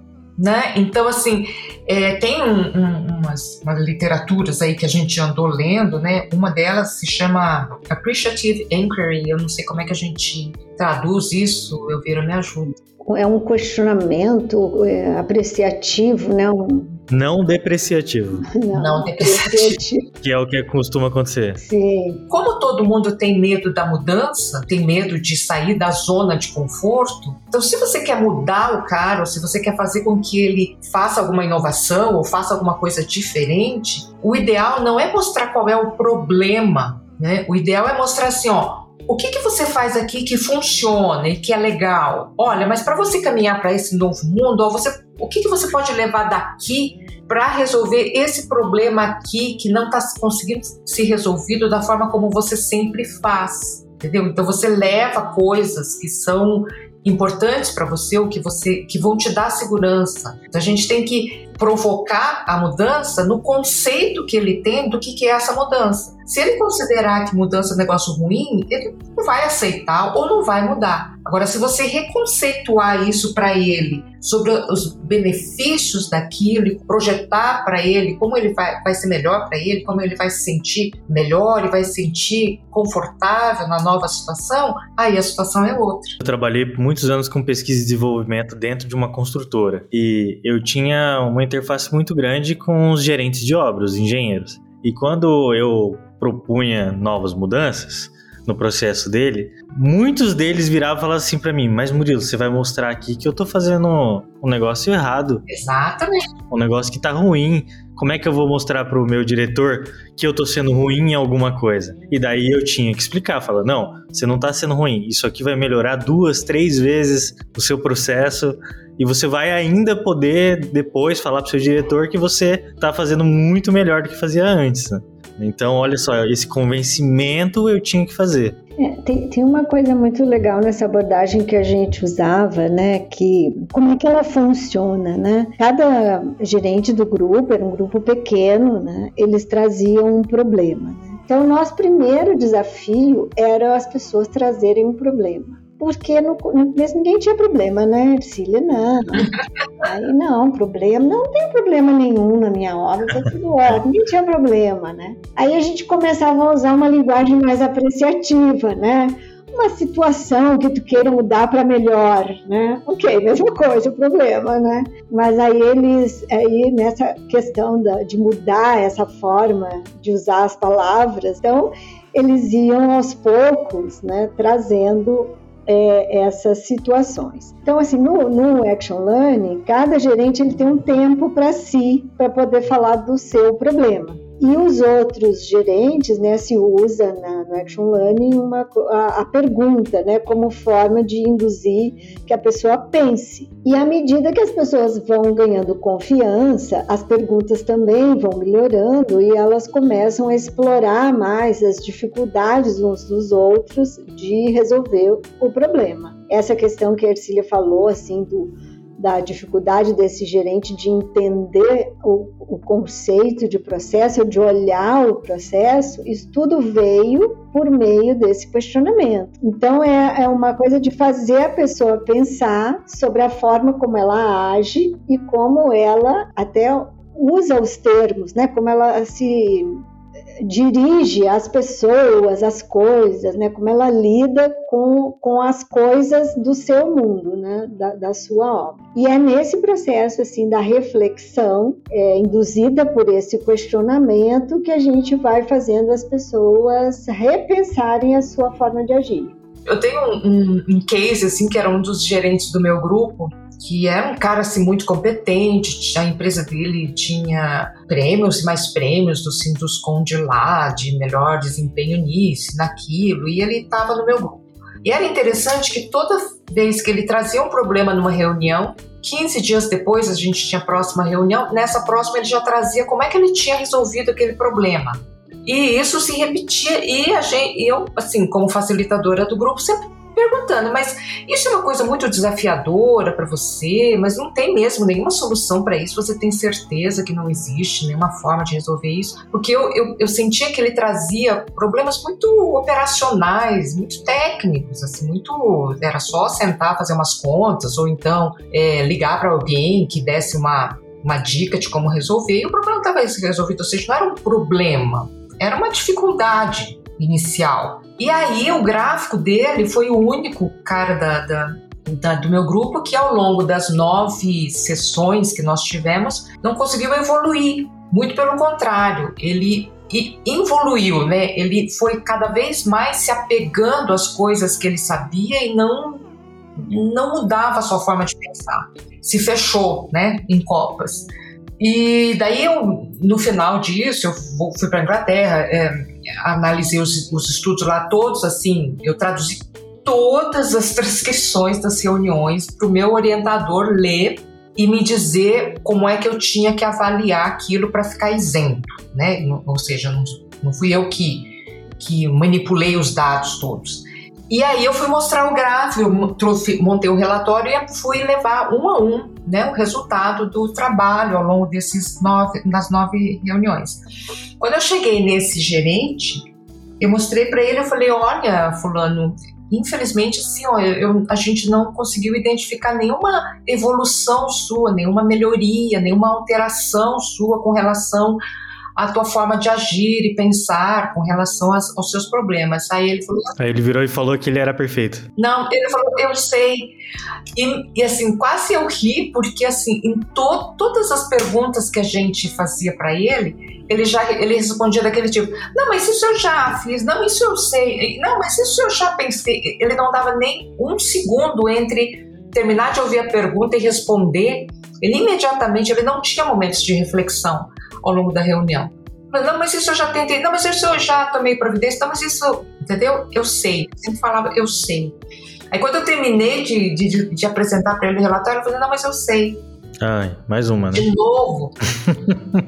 né? Então, assim, é, tem um, um, umas, umas, literaturas aí que a gente andou lendo, né? Uma delas se chama Appreciative Inquiry, eu não sei como é que a gente traduz isso, eu viro me ajuda é um questionamento é, apreciativo, né? Um... Não depreciativo. Não, não depreciativo. Que é o que costuma acontecer. Sim. Como todo mundo tem medo da mudança, tem medo de sair da zona de conforto, então se você quer mudar o cara, ou se você quer fazer com que ele faça alguma inovação ou faça alguma coisa diferente, o ideal não é mostrar qual é o problema, né? O ideal é mostrar assim, ó, o que, que você faz aqui que funciona e que é legal? Olha, mas para você caminhar para esse novo mundo, ó, você, o que, que você pode levar daqui para resolver esse problema aqui que não está conseguindo ser resolvido da forma como você sempre faz? Entendeu? Então você leva coisas que são importantes para você, ou que você que vão te dar segurança. Então a gente tem que provocar a mudança no conceito que ele tem do que, que é essa mudança. Se ele considerar que mudança é um negócio ruim, ele não vai aceitar ou não vai mudar. Agora, se você reconceituar isso para ele, sobre os benefícios daquilo projetar para ele como ele vai, vai ser melhor para ele, como ele vai se sentir melhor e vai se sentir confortável na nova situação, aí a situação é outra. Eu trabalhei muitos anos com pesquisa e desenvolvimento dentro de uma construtora e eu tinha uma interface muito grande com os gerentes de obras, os engenheiros. E quando eu propunha novas mudanças no processo dele, muitos deles viravam e falavam assim para mim: Mas Murilo, você vai mostrar aqui que eu tô fazendo um negócio errado. Exatamente. Um negócio que tá ruim. Como é que eu vou mostrar pro meu diretor que eu tô sendo ruim em alguma coisa? E daí eu tinha que explicar, falar: Não, você não tá sendo ruim. Isso aqui vai melhorar duas, três vezes o seu processo e você vai ainda poder depois falar pro seu diretor que você tá fazendo muito melhor do que fazia antes. Né? Então, olha só, esse convencimento eu tinha que fazer. É, tem, tem uma coisa muito legal nessa abordagem que a gente usava, né? Que como é que ela funciona, né? Cada gerente do grupo era um grupo pequeno, né? Eles traziam um problema. Né? Então, o nosso primeiro desafio era as pessoas trazerem um problema porque no começo ninguém tinha problema, né, Ercília? Não. Aí não, problema, não tem problema nenhum na minha obra, tá tudo *laughs* ótimo, ninguém tinha problema, né? Aí a gente começava a usar uma linguagem mais apreciativa, né? Uma situação que tu queira mudar para melhor, né? Ok, mesma coisa, o problema, né? Mas aí eles, aí nessa questão da, de mudar essa forma de usar as palavras, então eles iam aos poucos, né, trazendo é, essas situações. Então, assim, no, no Action Learning, cada gerente ele tem um tempo para si, para poder falar do seu problema. E os outros gerentes, né, se usa na, no Action Learning uma, a, a, pergunta, né, como forma de induzir que a pessoa pense. E à medida que as pessoas vão ganhando confiança, as perguntas também vão melhorando e elas começam a explorar mais as dificuldades uns dos outros de resolver o problema. Essa questão que a Ercília falou, assim, do da dificuldade desse gerente de entender o, o, conceito de processo, de olhar o processo, isso tudo veio por meio desse questionamento. Então, é, é uma coisa de fazer a pessoa pensar sobre a forma como ela age e como ela até usa os termos, né? Como ela se dirige as pessoas, as coisas, né? Como ela lida com, com as coisas do seu mundo, né? Da, da sua obra. E é nesse processo, assim, da reflexão, é, induzida por esse questionamento, que a gente vai fazendo as pessoas repensarem a sua forma de agir. Eu tenho um, um, um case, assim, que era um dos gerentes do meu grupo, que era um cara assim muito competente, a empresa dele tinha prêmios e mais prêmios do Sinduscom de lá, de melhor desempenho nisso, naquilo, e ele estava no meu grupo. E era interessante que toda vez que ele trazia um problema numa reunião, 15 dias depois a gente tinha a próxima reunião, nessa próxima ele já trazia como é que ele tinha resolvido aquele problema. E isso se repetia e a gente, eu, assim, como facilitadora do grupo, sempre perguntando, mas isso é uma coisa muito desafiadora para você, mas não tem mesmo nenhuma solução para isso, você tem certeza que não existe nenhuma forma de resolver isso? Porque eu, eu, eu sentia que ele trazia problemas muito operacionais, muito técnicos, assim, muito. Era só sentar, fazer umas contas, ou então é, ligar para alguém que desse uma, uma dica de como resolver, e o problema estava resolvido, ou seja, não era um problema, era uma dificuldade inicial. E aí o gráfico dele foi o único cara da, da, da, do meu grupo que ao longo das nove sessões que nós tivemos não conseguiu evoluir. Muito pelo contrário, ele evoluiu, né? Ele foi cada vez mais se apegando às coisas que ele sabia e não não mudava a sua forma de pensar. Se fechou, né, em copas. E daí eu, no final disso, eu fui para Inglaterra, é, analisei os, os estudos lá todos, assim, eu traduzi todas as *laughs* transcrições das reuniões para o meu orientador ler e me dizer como é que eu tinha que avaliar aquilo para ficar isento, né? Ou seja, não, não fui eu que, que manipulei os dados todos. E aí eu fui mostrar o gráfico, eu montei o relatório e fui levar um a um né, o resultado do trabalho ao longo desses nove, das nove reuniões. Quando eu cheguei nesse gerente, eu mostrei para ele, eu falei, olha, fulano, infelizmente, assim, ó, eu, a gente não conseguiu identificar nenhuma evolução sua, nenhuma melhoria, nenhuma alteração sua com relação a tua forma de agir e pensar com relação aos, aos seus problemas. Aí ele falou. Aí ele virou e falou que ele era perfeito. Não, ele falou, eu sei. E, e assim, quase eu ri, porque assim, em to, todas as perguntas que a gente fazia para ele, ele já ele respondia daquele tipo: Não, mas isso eu já fiz, não, isso eu sei, não, mas isso eu já pensei. Ele não dava nem um segundo entre terminar de ouvir a pergunta e responder. Ele imediatamente, ele não tinha momentos de reflexão ao longo da reunião. Não, mas isso eu já tentei. Não, mas isso eu já tomei providência. Não, mas isso, entendeu? Eu sei. Eu sempre falava, eu sei. Aí quando eu terminei de, de, de apresentar para ele o relatório, eu falei, não, mas eu sei. Ai, mais uma, né? De novo.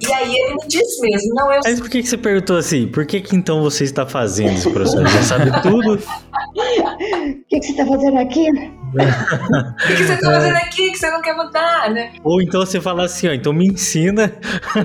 e aí ele me disse mesmo, não, eu Mas por que, que você perguntou assim? Por que, que então você está fazendo esse processo? Você sabe tudo? *laughs* O que, que você está fazendo aqui? O que, que você está fazendo aqui que você não quer mudar, né? Ou então você fala assim, ó, então me ensina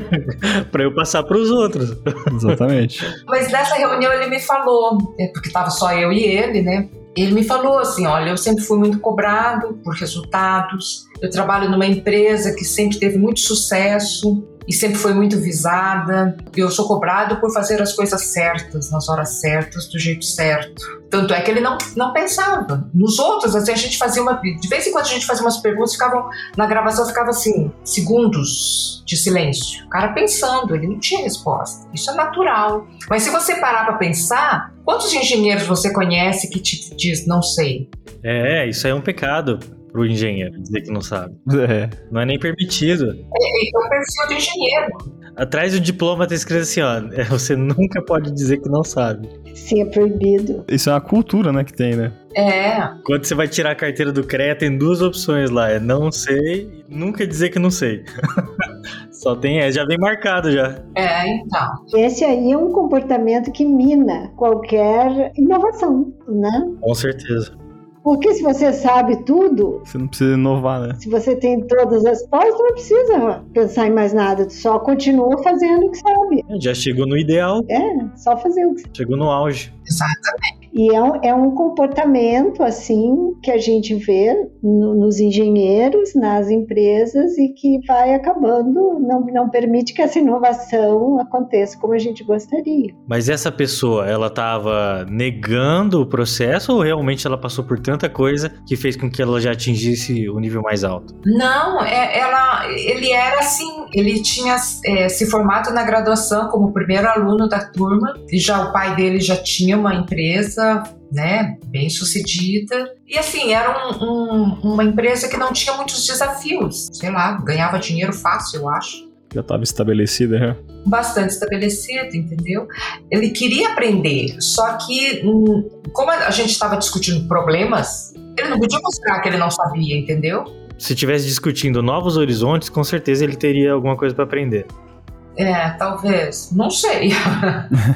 *laughs* para eu passar para os outros. Exatamente. Mas nessa reunião ele me falou, é porque tava só eu e ele, né? Ele me falou assim: olha, eu sempre fui muito cobrado por resultados, eu trabalho numa empresa que sempre teve muito sucesso, e sempre foi muito visada. Eu sou cobrado por fazer as coisas certas, nas horas certas, do jeito certo. Tanto é que ele não, não pensava. Nos outros, assim, a gente fazia uma. De vez em quando a gente fazia umas perguntas, ficavam. Na gravação ficava assim, segundos de silêncio. O cara pensando, ele não tinha resposta. Isso é natural. Mas se você parar para pensar, quantos engenheiros você conhece que te diz não sei? É, isso é um pecado pro engenheiro dizer que não sabe. É. Não é nem permitido. É, é o perfil do engenheiro. Atrás do diploma tá escrito assim, ó, é, você nunca pode dizer que não sabe. Sim, é proibido. Isso é uma cultura, né, que tem, né? É, Quando você vai tirar a carteira do CREA, tem duas opções lá, é não sei e nunca dizer que não sei. *laughs* Só tem, é, já vem marcado já. é, então. Esse aí é um comportamento que mina qualquer inovação, né? Com certeza. Porque se você sabe tudo, Você não precisa inovar, né? se você tem todas as respostas, não precisa pensar em mais nada, tu só continua fazendo o que sabe. Já chegou no ideal, É, só fazer o que sabe. chegou no auge. Exatamente. E é um, é um comportamento, assim, que a gente vê no- nos engenheiros, nas empresas e que vai acabando, não, não permite que essa inovação aconteça como a gente gostaria. Mas essa pessoa, ela tava negando o processo ou realmente ela passou por tanta coisa que fez com que ela já atingisse o nível mais alto? Não, é- ela, ele era assim, ele tinha é, se formado na graduação como primeiro aluno da turma, e já o pai dele já tinha uma empresa, né, bem sucedida. E assim, era um- um- uma empresa que não tinha muitos desafios, sei lá, ganhava dinheiro fácil, eu acho. Já estava estabelecida, já. bastante estabelecido, entendeu? Ele queria aprender, só que hum, como a gente estava discutindo problemas, ele não podia mostrar que ele não sabia, entendeu? Se tivesse discutindo novos horizontes, com certeza ele teria alguma coisa pra aprender. É, talvez, não sei. *laughs*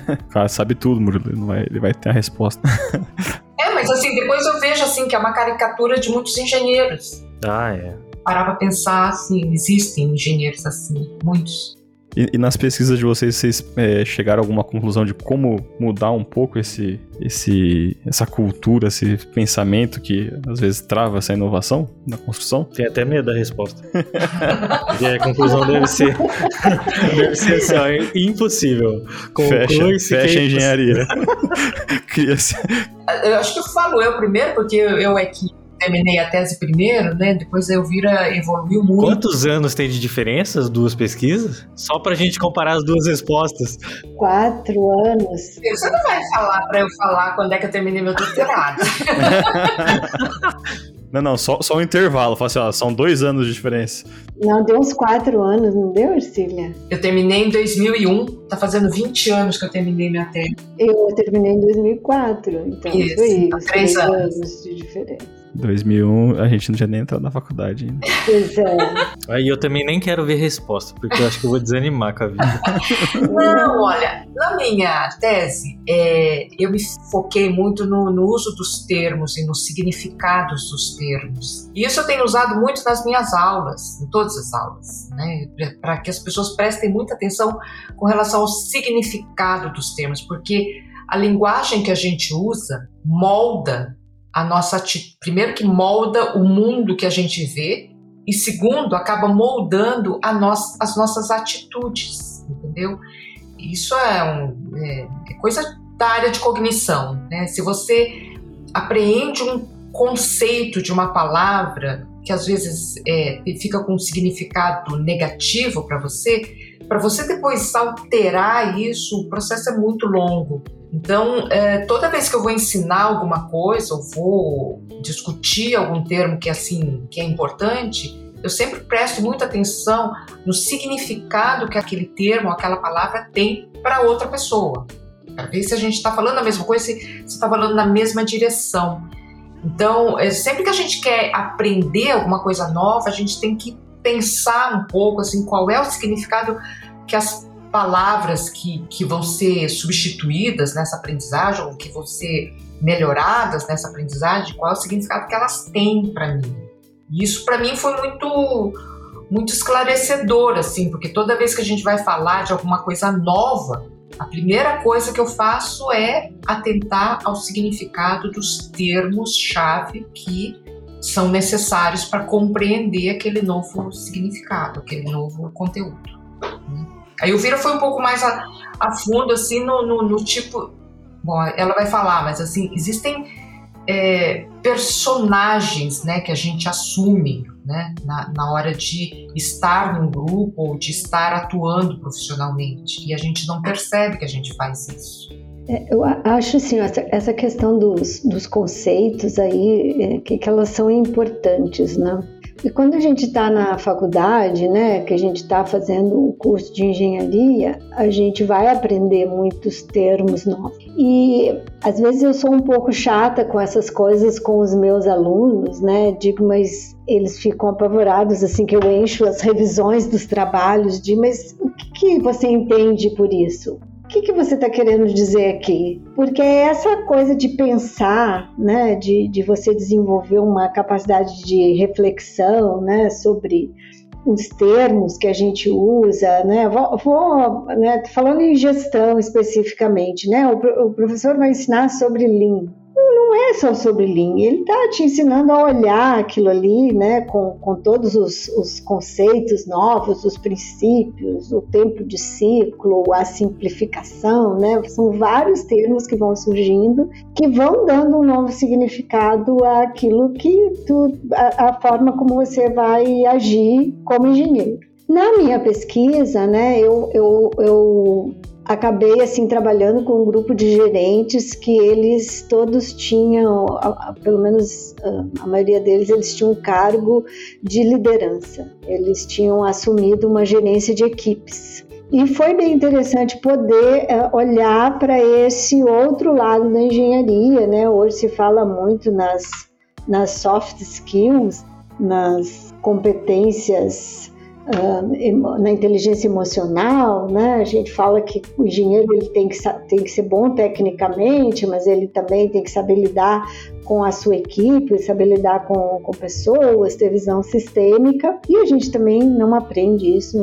O cara sabe tudo, Murilo. Ele, não vai, ele vai ter a resposta. *laughs* É, mas assim, depois eu vejo assim que é uma caricatura de muitos engenheiros. Ah, é. Parar pra pensar assim, existem engenheiros assim, muitos. E, e nas pesquisas de vocês, vocês é, chegaram a alguma conclusão de como mudar um pouco esse, esse, essa cultura, esse pensamento que às vezes trava essa inovação na construção? Tem até medo da resposta. Porque a conclusão deve ser. *laughs* deve ser assim, ó, impossível. Fecha, fecha é a engenharia. *laughs* Cria-se. Eu acho que eu falo eu primeiro, porque eu, eu é que terminei a tese primeiro, né? Depois eu vira, evoluiu muito. Quantos anos tem de diferença as duas pesquisas? Só pra gente comparar as duas respostas. Quatro anos. Você não vai falar pra eu falar quando é que eu terminei meu doutorado. *laughs* *laughs* Não, não, só, só um intervalo. Fala assim, ó, são dois anos de diferença. Não, deu uns quatro anos, não deu, Ercília? Eu terminei em 2001, tá fazendo 20 anos que eu terminei minha tese. Eu terminei em 2004, então Isso, foi uns três três anos. anos de diferença. 2001, a gente não tinha nem entrado na faculdade ainda. Pois é. Aí eu também nem quero ver resposta, porque eu acho que eu vou desanimar com a vida. Não, olha, na minha tese, é, eu me foquei muito no, no uso dos termos e nos significados dos termos. E isso eu tenho usado muito nas minhas aulas, em todas as aulas, né? Para que as pessoas prestem muita atenção com relação ao significado dos termos, porque a linguagem que a gente usa molda a nossa primeiro que molda o mundo que a gente vê e segundo acaba moldando nós, as nossas atitudes, entendeu? Isso é, um, é, é coisa da área de cognição, né? Se você apreende um conceito de uma palavra que às vezes é, fica com um significado negativo para você, para você depois alterar isso, o processo é muito longo. Então, é, toda vez que eu vou ensinar alguma coisa, ou vou discutir algum termo que é assim, que é importante, eu sempre presto muita atenção no significado que aquele termo, aquela palavra tem para outra pessoa. Para ver se a gente está falando a mesma coisa, se está falando na mesma direção. Então, é, sempre que a gente quer aprender alguma coisa nova, a gente tem que pensar um pouco assim qual é o significado que as palavras que, que vão ser substituídas nessa aprendizagem ou que vão ser melhoradas nessa aprendizagem, qual é o significado que elas têm para mim. E isso para mim foi muito muito esclarecedor assim, porque toda vez que a gente vai falar de alguma coisa nova, a primeira coisa que eu faço é atentar ao significado dos termos-chave que são necessários para compreender aquele novo significado, aquele novo conteúdo. Né? Aí o Vira foi um pouco mais a, a fundo, assim, no, no, no tipo. Bom, ela vai falar, mas assim, existem é, personagens né, que a gente assume né, na, na hora de estar num grupo ou de estar atuando profissionalmente. E a gente não percebe que a gente faz isso. É, eu a- acho assim, essa, essa questão dos, dos conceitos aí, é, que, que elas são importantes, né? E quando a gente está na faculdade, né, que a gente está fazendo o curso de engenharia, a gente vai aprender muitos termos novos. E às vezes eu sou um pouco chata com essas coisas com os meus alunos, né? Digo, mas eles ficam apavorados assim que eu encho as revisões dos trabalhos de, mas o que, que você entende por isso? Que, que você está querendo dizer aqui? Porque é essa coisa de pensar, né, de, de você desenvolver uma capacidade de reflexão, né, sobre os termos que a gente usa, né? Vou, vou né, falando em gestão especificamente, né? O, o professor vai ensinar sobre Lean é só sobre Lean, ele está te ensinando a olhar aquilo ali, né, com, com todos os, os conceitos novos, os princípios, o tempo de ciclo, a simplificação, né, são vários termos que vão surgindo que vão dando um novo significado àquilo que tu, a, a forma como você vai agir como engenheiro. Na minha pesquisa, né, eu, eu, eu acabei assim trabalhando com um grupo de gerentes que eles todos tinham, pelo menos a maioria deles, eles tinham um cargo de liderança. Eles tinham assumido uma gerência de equipes. E foi bem interessante poder é, olhar para esse outro lado da engenharia, né? Hoje se fala muito nas, nas soft skills, nas competências na inteligência emocional, né? A gente fala que o engenheiro ele tem que, tem que ser bom tecnicamente, mas ele também tem que saber lidar com a sua equipe, saber lidar com, com pessoas, ter visão sistêmica, e a gente também não aprende isso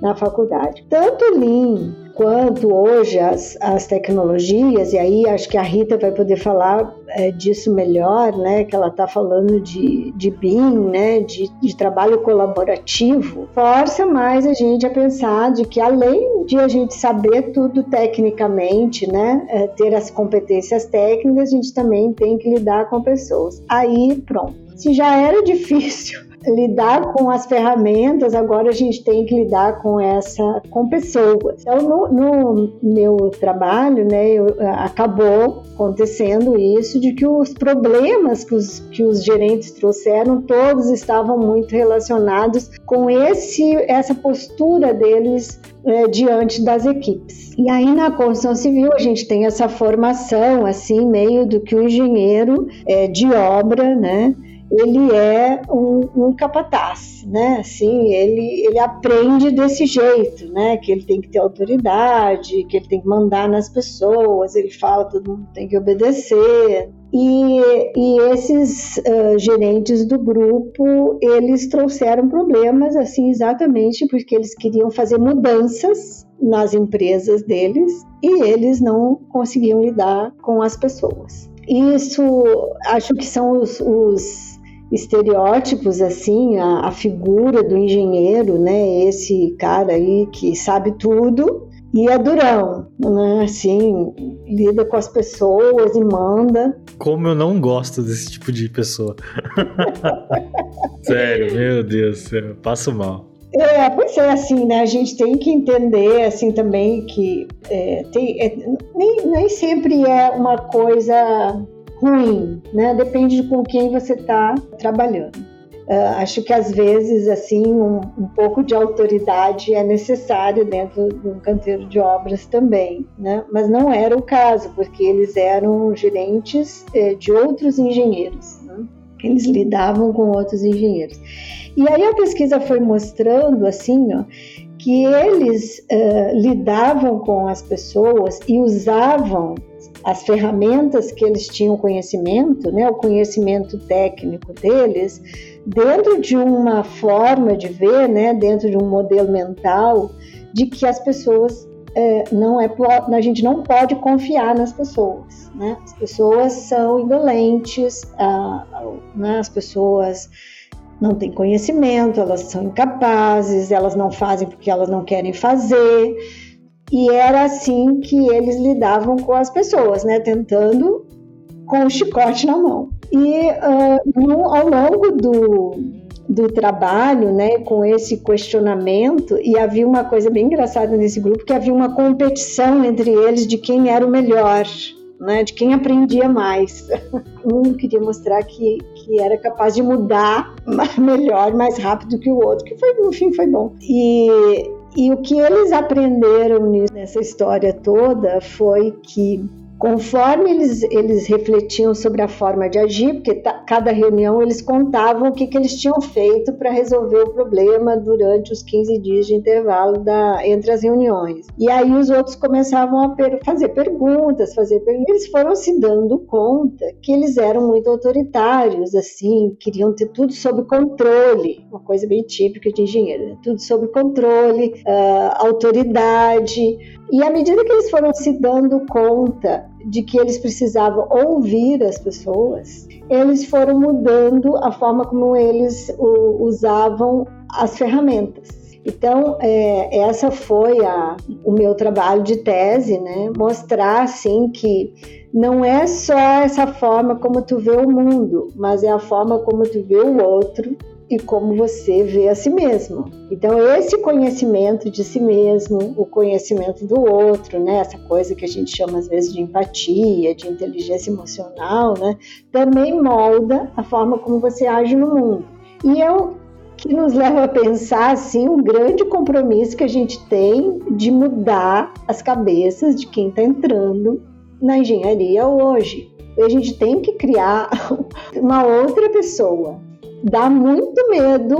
na faculdade. Tanto Lean quanto hoje as, as tecnologias, e aí acho que a Rita vai poder falar é, disso melhor, né, que ela está falando de, de BIM, né, de, de trabalho colaborativo, força mais a gente a pensar de que além de a gente saber tudo tecnicamente, né, é, ter as competências técnicas, a gente também tem que lidar com pessoas. Aí, pronto. Se já era *laughs* difícil lidar com as ferramentas, agora a gente tem que lidar com essa com pessoas. Então, no, no meu trabalho, né, eu, acabou acontecendo isso de que os problemas que os, que os gerentes trouxeram todos estavam muito relacionados com esse essa postura deles é, diante das equipes. E aí na construção civil a gente tem essa formação assim meio do que o engenheiro é, de obra, né? Ele é um, um, capataz, né? Assim, ele, ele aprende desse jeito, né? Que ele tem que ter autoridade, que ele tem que mandar nas pessoas, ele fala, todo mundo tem que obedecer. E, e esses uh, gerentes do grupo, eles trouxeram problemas, assim, exatamente porque eles queriam fazer mudanças nas empresas deles e eles não conseguiam lidar com as pessoas. Isso, acho que são os, os estereótipos assim, a, a, figura do engenheiro, né? Esse cara aí que sabe tudo e é durão, né? Assim, lida com as pessoas e manda. Como eu não gosto desse tipo de pessoa. *laughs* Sério, meu Deus, eu passo mal. É, pois é, assim, né? A gente tem que entender, assim, também que é, tem, é, nem, nem sempre é uma coisa ruim, né? Depende de com quem você está trabalhando. Uh, acho que às vezes assim um, um, pouco de autoridade é necessário dentro de um canteiro de obras também, né? Mas não era o caso porque eles eram gerentes eh, de outros engenheiros, né? eles lidavam com outros engenheiros. E aí a pesquisa foi mostrando assim, ó, que eles uh, lidavam com as pessoas e usavam as ferramentas que eles tinham conhecimento, né, o conhecimento técnico deles, dentro de uma forma de ver, né, dentro de um modelo mental, de que as pessoas é, não é a gente não pode confiar nas pessoas, né? As pessoas são indolentes, né? as pessoas não têm conhecimento, elas são incapazes, elas não fazem porque elas não querem fazer. E era assim que eles lidavam com as pessoas, né? Tentando com o chicote na mão. E uh, no, ao longo do, do trabalho, né, com esse questionamento, e havia uma coisa bem engraçada nesse grupo, que havia uma competição entre eles de quem era o melhor, né, de quem aprendia mais. *laughs* Um queria mostrar que, que era capaz de mudar *laughs* melhor, mais rápido que o outro, que foi, no fim foi bom. E, e o que eles aprenderam nessa história toda foi que Conforme eles, eles refletiam sobre a forma de agir, porque cada reunião eles contavam o que, que eles tinham feito para resolver o problema durante os 15 dias de intervalo da, entre as reuniões. E aí os outros começavam a per, fazer perguntas, fazer perguntas. Eles foram se dando conta que eles eram muito autoritários, assim, queriam ter tudo sob controle, uma coisa bem típica de engenheiro, né? tudo sob controle, uh, autoridade. E à medida que eles foram se dando conta de que eles precisavam ouvir as pessoas, eles foram mudando a forma como eles usavam as ferramentas. Então, é, essa foi a, o meu trabalho de tese, né? Mostrar, assim, que não é só essa forma como tu vê o mundo, mas é a forma como tu vê o outro e como você vê a si mesmo. Então, esse conhecimento de si mesmo, o conhecimento do outro, né, essa coisa que a gente chama às vezes de empatia, de inteligência emocional, né, também molda a forma como você age no mundo. E é o que nos leva a pensar assim um grande compromisso que a gente tem de mudar as cabeças de quem está entrando na engenharia hoje. A gente tem que criar *laughs* uma outra pessoa, dá muito medo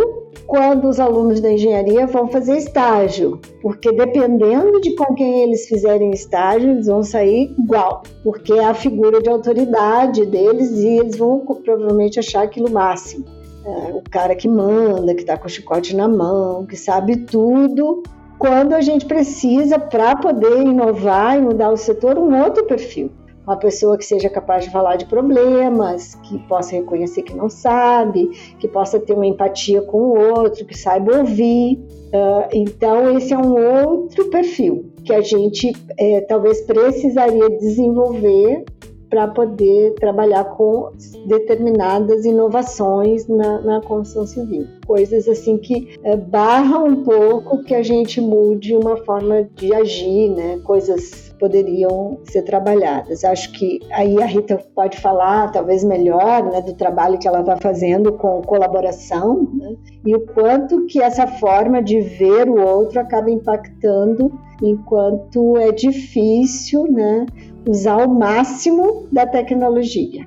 quando os alunos da engenharia vão fazer estágio, porque dependendo de com quem eles fizerem estágio, eles vão sair igual, porque é a figura de autoridade deles e eles vão provavelmente achar aquilo máximo. É, o cara que manda, que está com o chicote na mão, que sabe tudo, quando a gente precisa, para poder inovar e mudar o setor, um outro perfil uma pessoa que seja capaz de falar de problemas, que possa reconhecer que não sabe, que possa ter uma empatia com o outro, que saiba ouvir. Uh, então, esse é um outro perfil que a gente é, talvez precisaria desenvolver para poder trabalhar com determinadas inovações na, na construção civil. Coisas assim que é, barram um pouco que a gente mude uma forma de agir, né? Coisas poderiam ser trabalhadas. Acho que aí a Rita pode falar, talvez melhor, né, do trabalho que ela está fazendo com colaboração né, e o quanto que essa forma de ver o outro acaba impactando enquanto é difícil né, usar o máximo da tecnologia.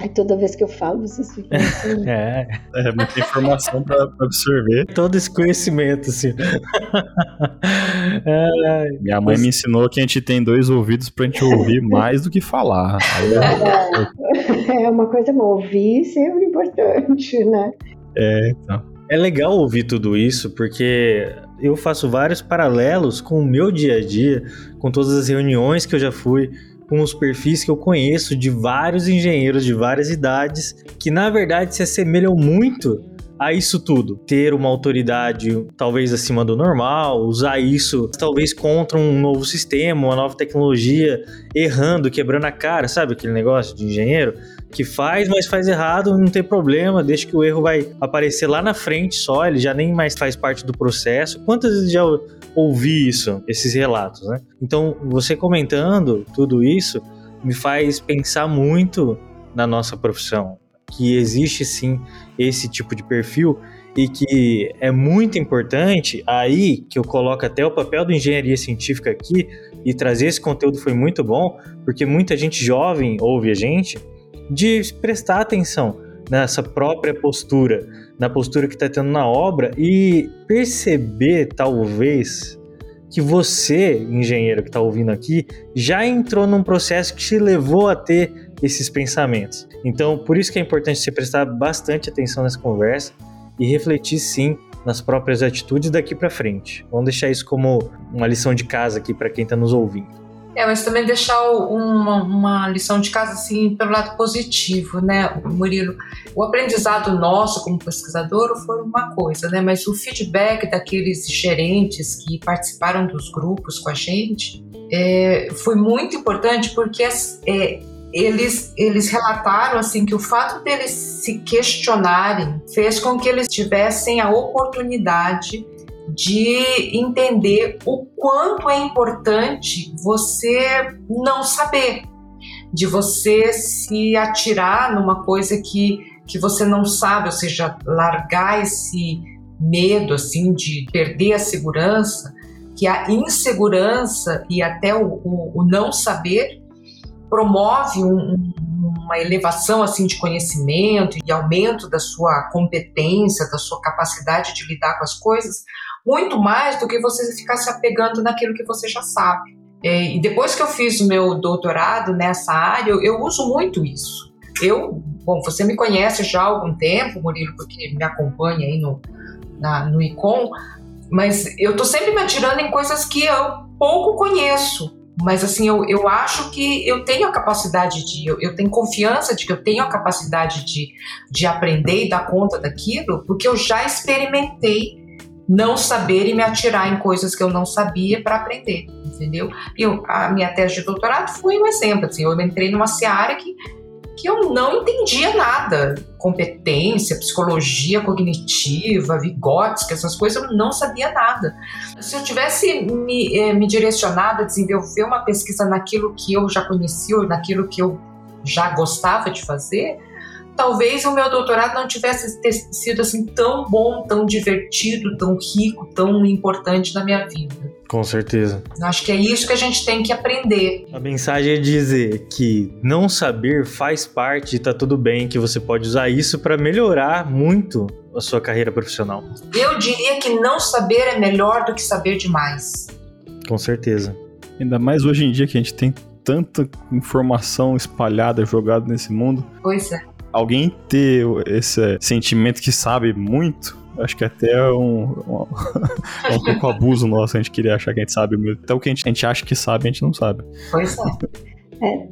Aí toda vez que eu falo, vocês ficam *laughs* assim. é, é muita informação para absorver. Todo esse conhecimento, assim. é, Minha mãe me ensinou que a gente tem dois ouvidos pra gente ouvir *laughs* mais do que falar. É, é uma coisa boa, ouvir sempre importante, né? É, então. É legal ouvir tudo isso, porque eu faço vários paralelos com o meu dia a dia, com todas as reuniões que eu já fui, com os perfis que eu conheço de vários engenheiros de várias idades que na verdade se assemelham muito a isso tudo. Ter uma autoridade talvez acima do normal, usar isso talvez contra um novo sistema, uma nova tecnologia, errando, quebrando a cara, sabe aquele negócio de engenheiro? Que faz, mas faz errado, não tem problema, deixa que o erro vai aparecer lá na frente só, ele já nem mais faz parte do processo. Quantas vezes já ouvi isso, esses relatos, né? Então, você comentando tudo isso me faz pensar muito na nossa profissão, que existe sim esse tipo de perfil e que é muito importante aí que eu coloco até o papel da engenharia científica aqui e trazer esse conteúdo foi muito bom, porque muita gente jovem ouve a gente de prestar atenção nessa própria postura, na postura que está tendo na obra e perceber talvez que você, engenheiro que está ouvindo aqui, já entrou num processo que te levou a ter esses pensamentos. Então, por isso que é importante você prestar bastante atenção nessa conversa e refletir sim nas próprias atitudes daqui para frente. Vamos deixar isso como uma lição de casa aqui para quem está nos ouvindo. É, mas também deixar uma, uma, lição de casa assim pelo lado positivo, né, Murilo? O aprendizado nosso como pesquisador foi uma coisa, né? Mas o feedback daqueles gerentes que participaram dos grupos com a gente é, foi muito importante porque é, eles, eles relataram assim que o fato deles se questionarem fez com que eles tivessem a oportunidade de entender o quanto é importante você não saber. de você se atirar numa coisa que, que você não sabe, ou seja, largar esse medo assim de perder a segurança, que a insegurança e até o, o, o não saber promove um, uma elevação assim de conhecimento e aumento da sua competência, da sua capacidade de lidar com as coisas, muito mais do que você ficar se apegando naquilo que você já sabe. É, e depois que eu fiz o meu doutorado nessa área, eu, eu uso muito isso. Eu, bom, você me conhece já há algum tempo, Murilo, porque me acompanha aí no, na, no ICOM, mas eu tô sempre me atirando em coisas que eu pouco conheço. Mas assim, eu, eu acho que eu tenho a capacidade de, eu, eu tenho confiança de que eu tenho a capacidade de, de aprender e dar conta daquilo, porque eu já experimentei não saber e me atirar em coisas que eu não sabia para aprender, entendeu? E a minha tese de doutorado foi um exemplo, assim, eu entrei numa seara que que eu não entendia nada. Competência, psicologia cognitiva, Vygotsky, essas coisas, eu não sabia nada. Se eu tivesse me, eh, me direcionado a desenvolver uma pesquisa naquilo que eu já conhecia, ou naquilo que eu já gostava de fazer, talvez o meu doutorado não tivesse sido assim tão bom, tão divertido, tão rico, tão importante na minha vida. Com certeza. Eu acho que é isso que a gente tem que aprender. A mensagem é dizer que não saber faz parte e tá tudo bem, que você pode usar isso para melhorar muito a sua carreira profissional. Eu diria que não saber é melhor do que saber demais. Com certeza. Ainda mais hoje em dia que a gente tem tanta informação espalhada, jogada nesse mundo. Pois é alguém ter esse sentimento que sabe muito, acho que até é um, um, *laughs* é um pouco abuso nosso a gente querer achar que a gente sabe muito. Até o que a gente, a gente acha que sabe, a gente não sabe. Pois é. é.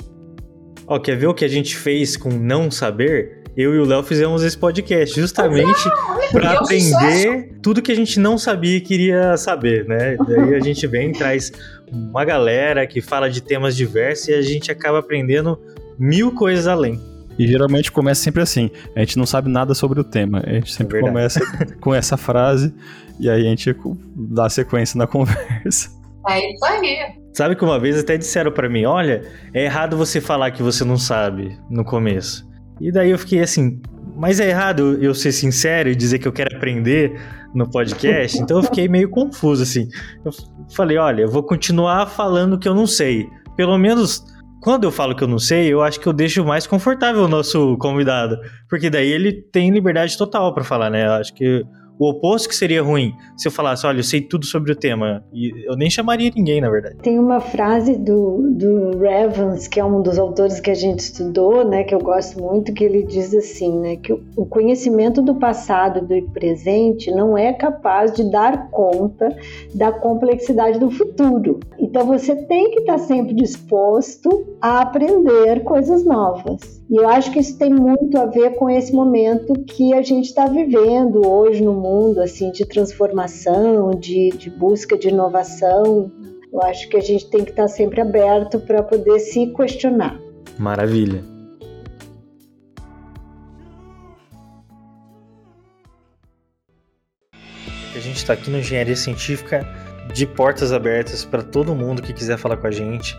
Ó, quer ver o que a gente fez com não saber? Eu e o Léo fizemos esse podcast justamente para aprender tudo que a gente não sabia e queria saber, né? Daí a gente vem, traz uma galera que fala de temas diversos e a gente acaba aprendendo mil coisas além. E geralmente começa sempre assim: a gente não sabe nada sobre o tema. A gente sempre é começa *laughs* com essa frase e aí a gente dá sequência na *laughs* conversa. É isso aí. Sabe que uma vez até disseram para mim: olha, é errado você falar que você não sabe no começo. E daí eu fiquei assim: mas é errado eu ser sincero e dizer que eu quero aprender no podcast? Então eu fiquei meio confuso assim. Eu falei: olha, eu vou continuar falando que eu não sei. Pelo menos quando eu falo que eu não sei, eu acho que eu deixo mais confortável o nosso convidado, porque daí ele tem liberdade total para falar, né? Eu acho que o oposto que seria ruim se eu falasse, olha, eu sei tudo sobre o tema. E eu nem chamaria ninguém, na verdade. Tem uma frase do, do Revans, que é um dos autores que a gente estudou, né, que eu gosto muito, que ele diz assim, né, que o conhecimento do passado e do presente não é capaz de dar conta da complexidade do futuro. Então você tem que estar sempre disposto a aprender coisas novas. E eu acho que isso tem muito a ver com esse momento que a gente está vivendo hoje no mundo, assim, de transformação, de, de busca de inovação. Eu acho que a gente tem que estar sempre aberto para poder se questionar. Maravilha. A gente está aqui no Engenharia Científica de portas abertas para todo mundo que quiser falar com a gente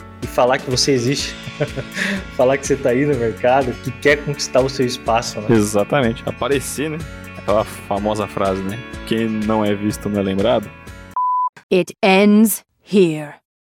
e falar que você existe. *laughs* falar que você tá aí no mercado, que quer conquistar o seu espaço, né? Exatamente. Aparecer, né? Aquela famosa frase, né? Quem não é visto não é lembrado. It ends here.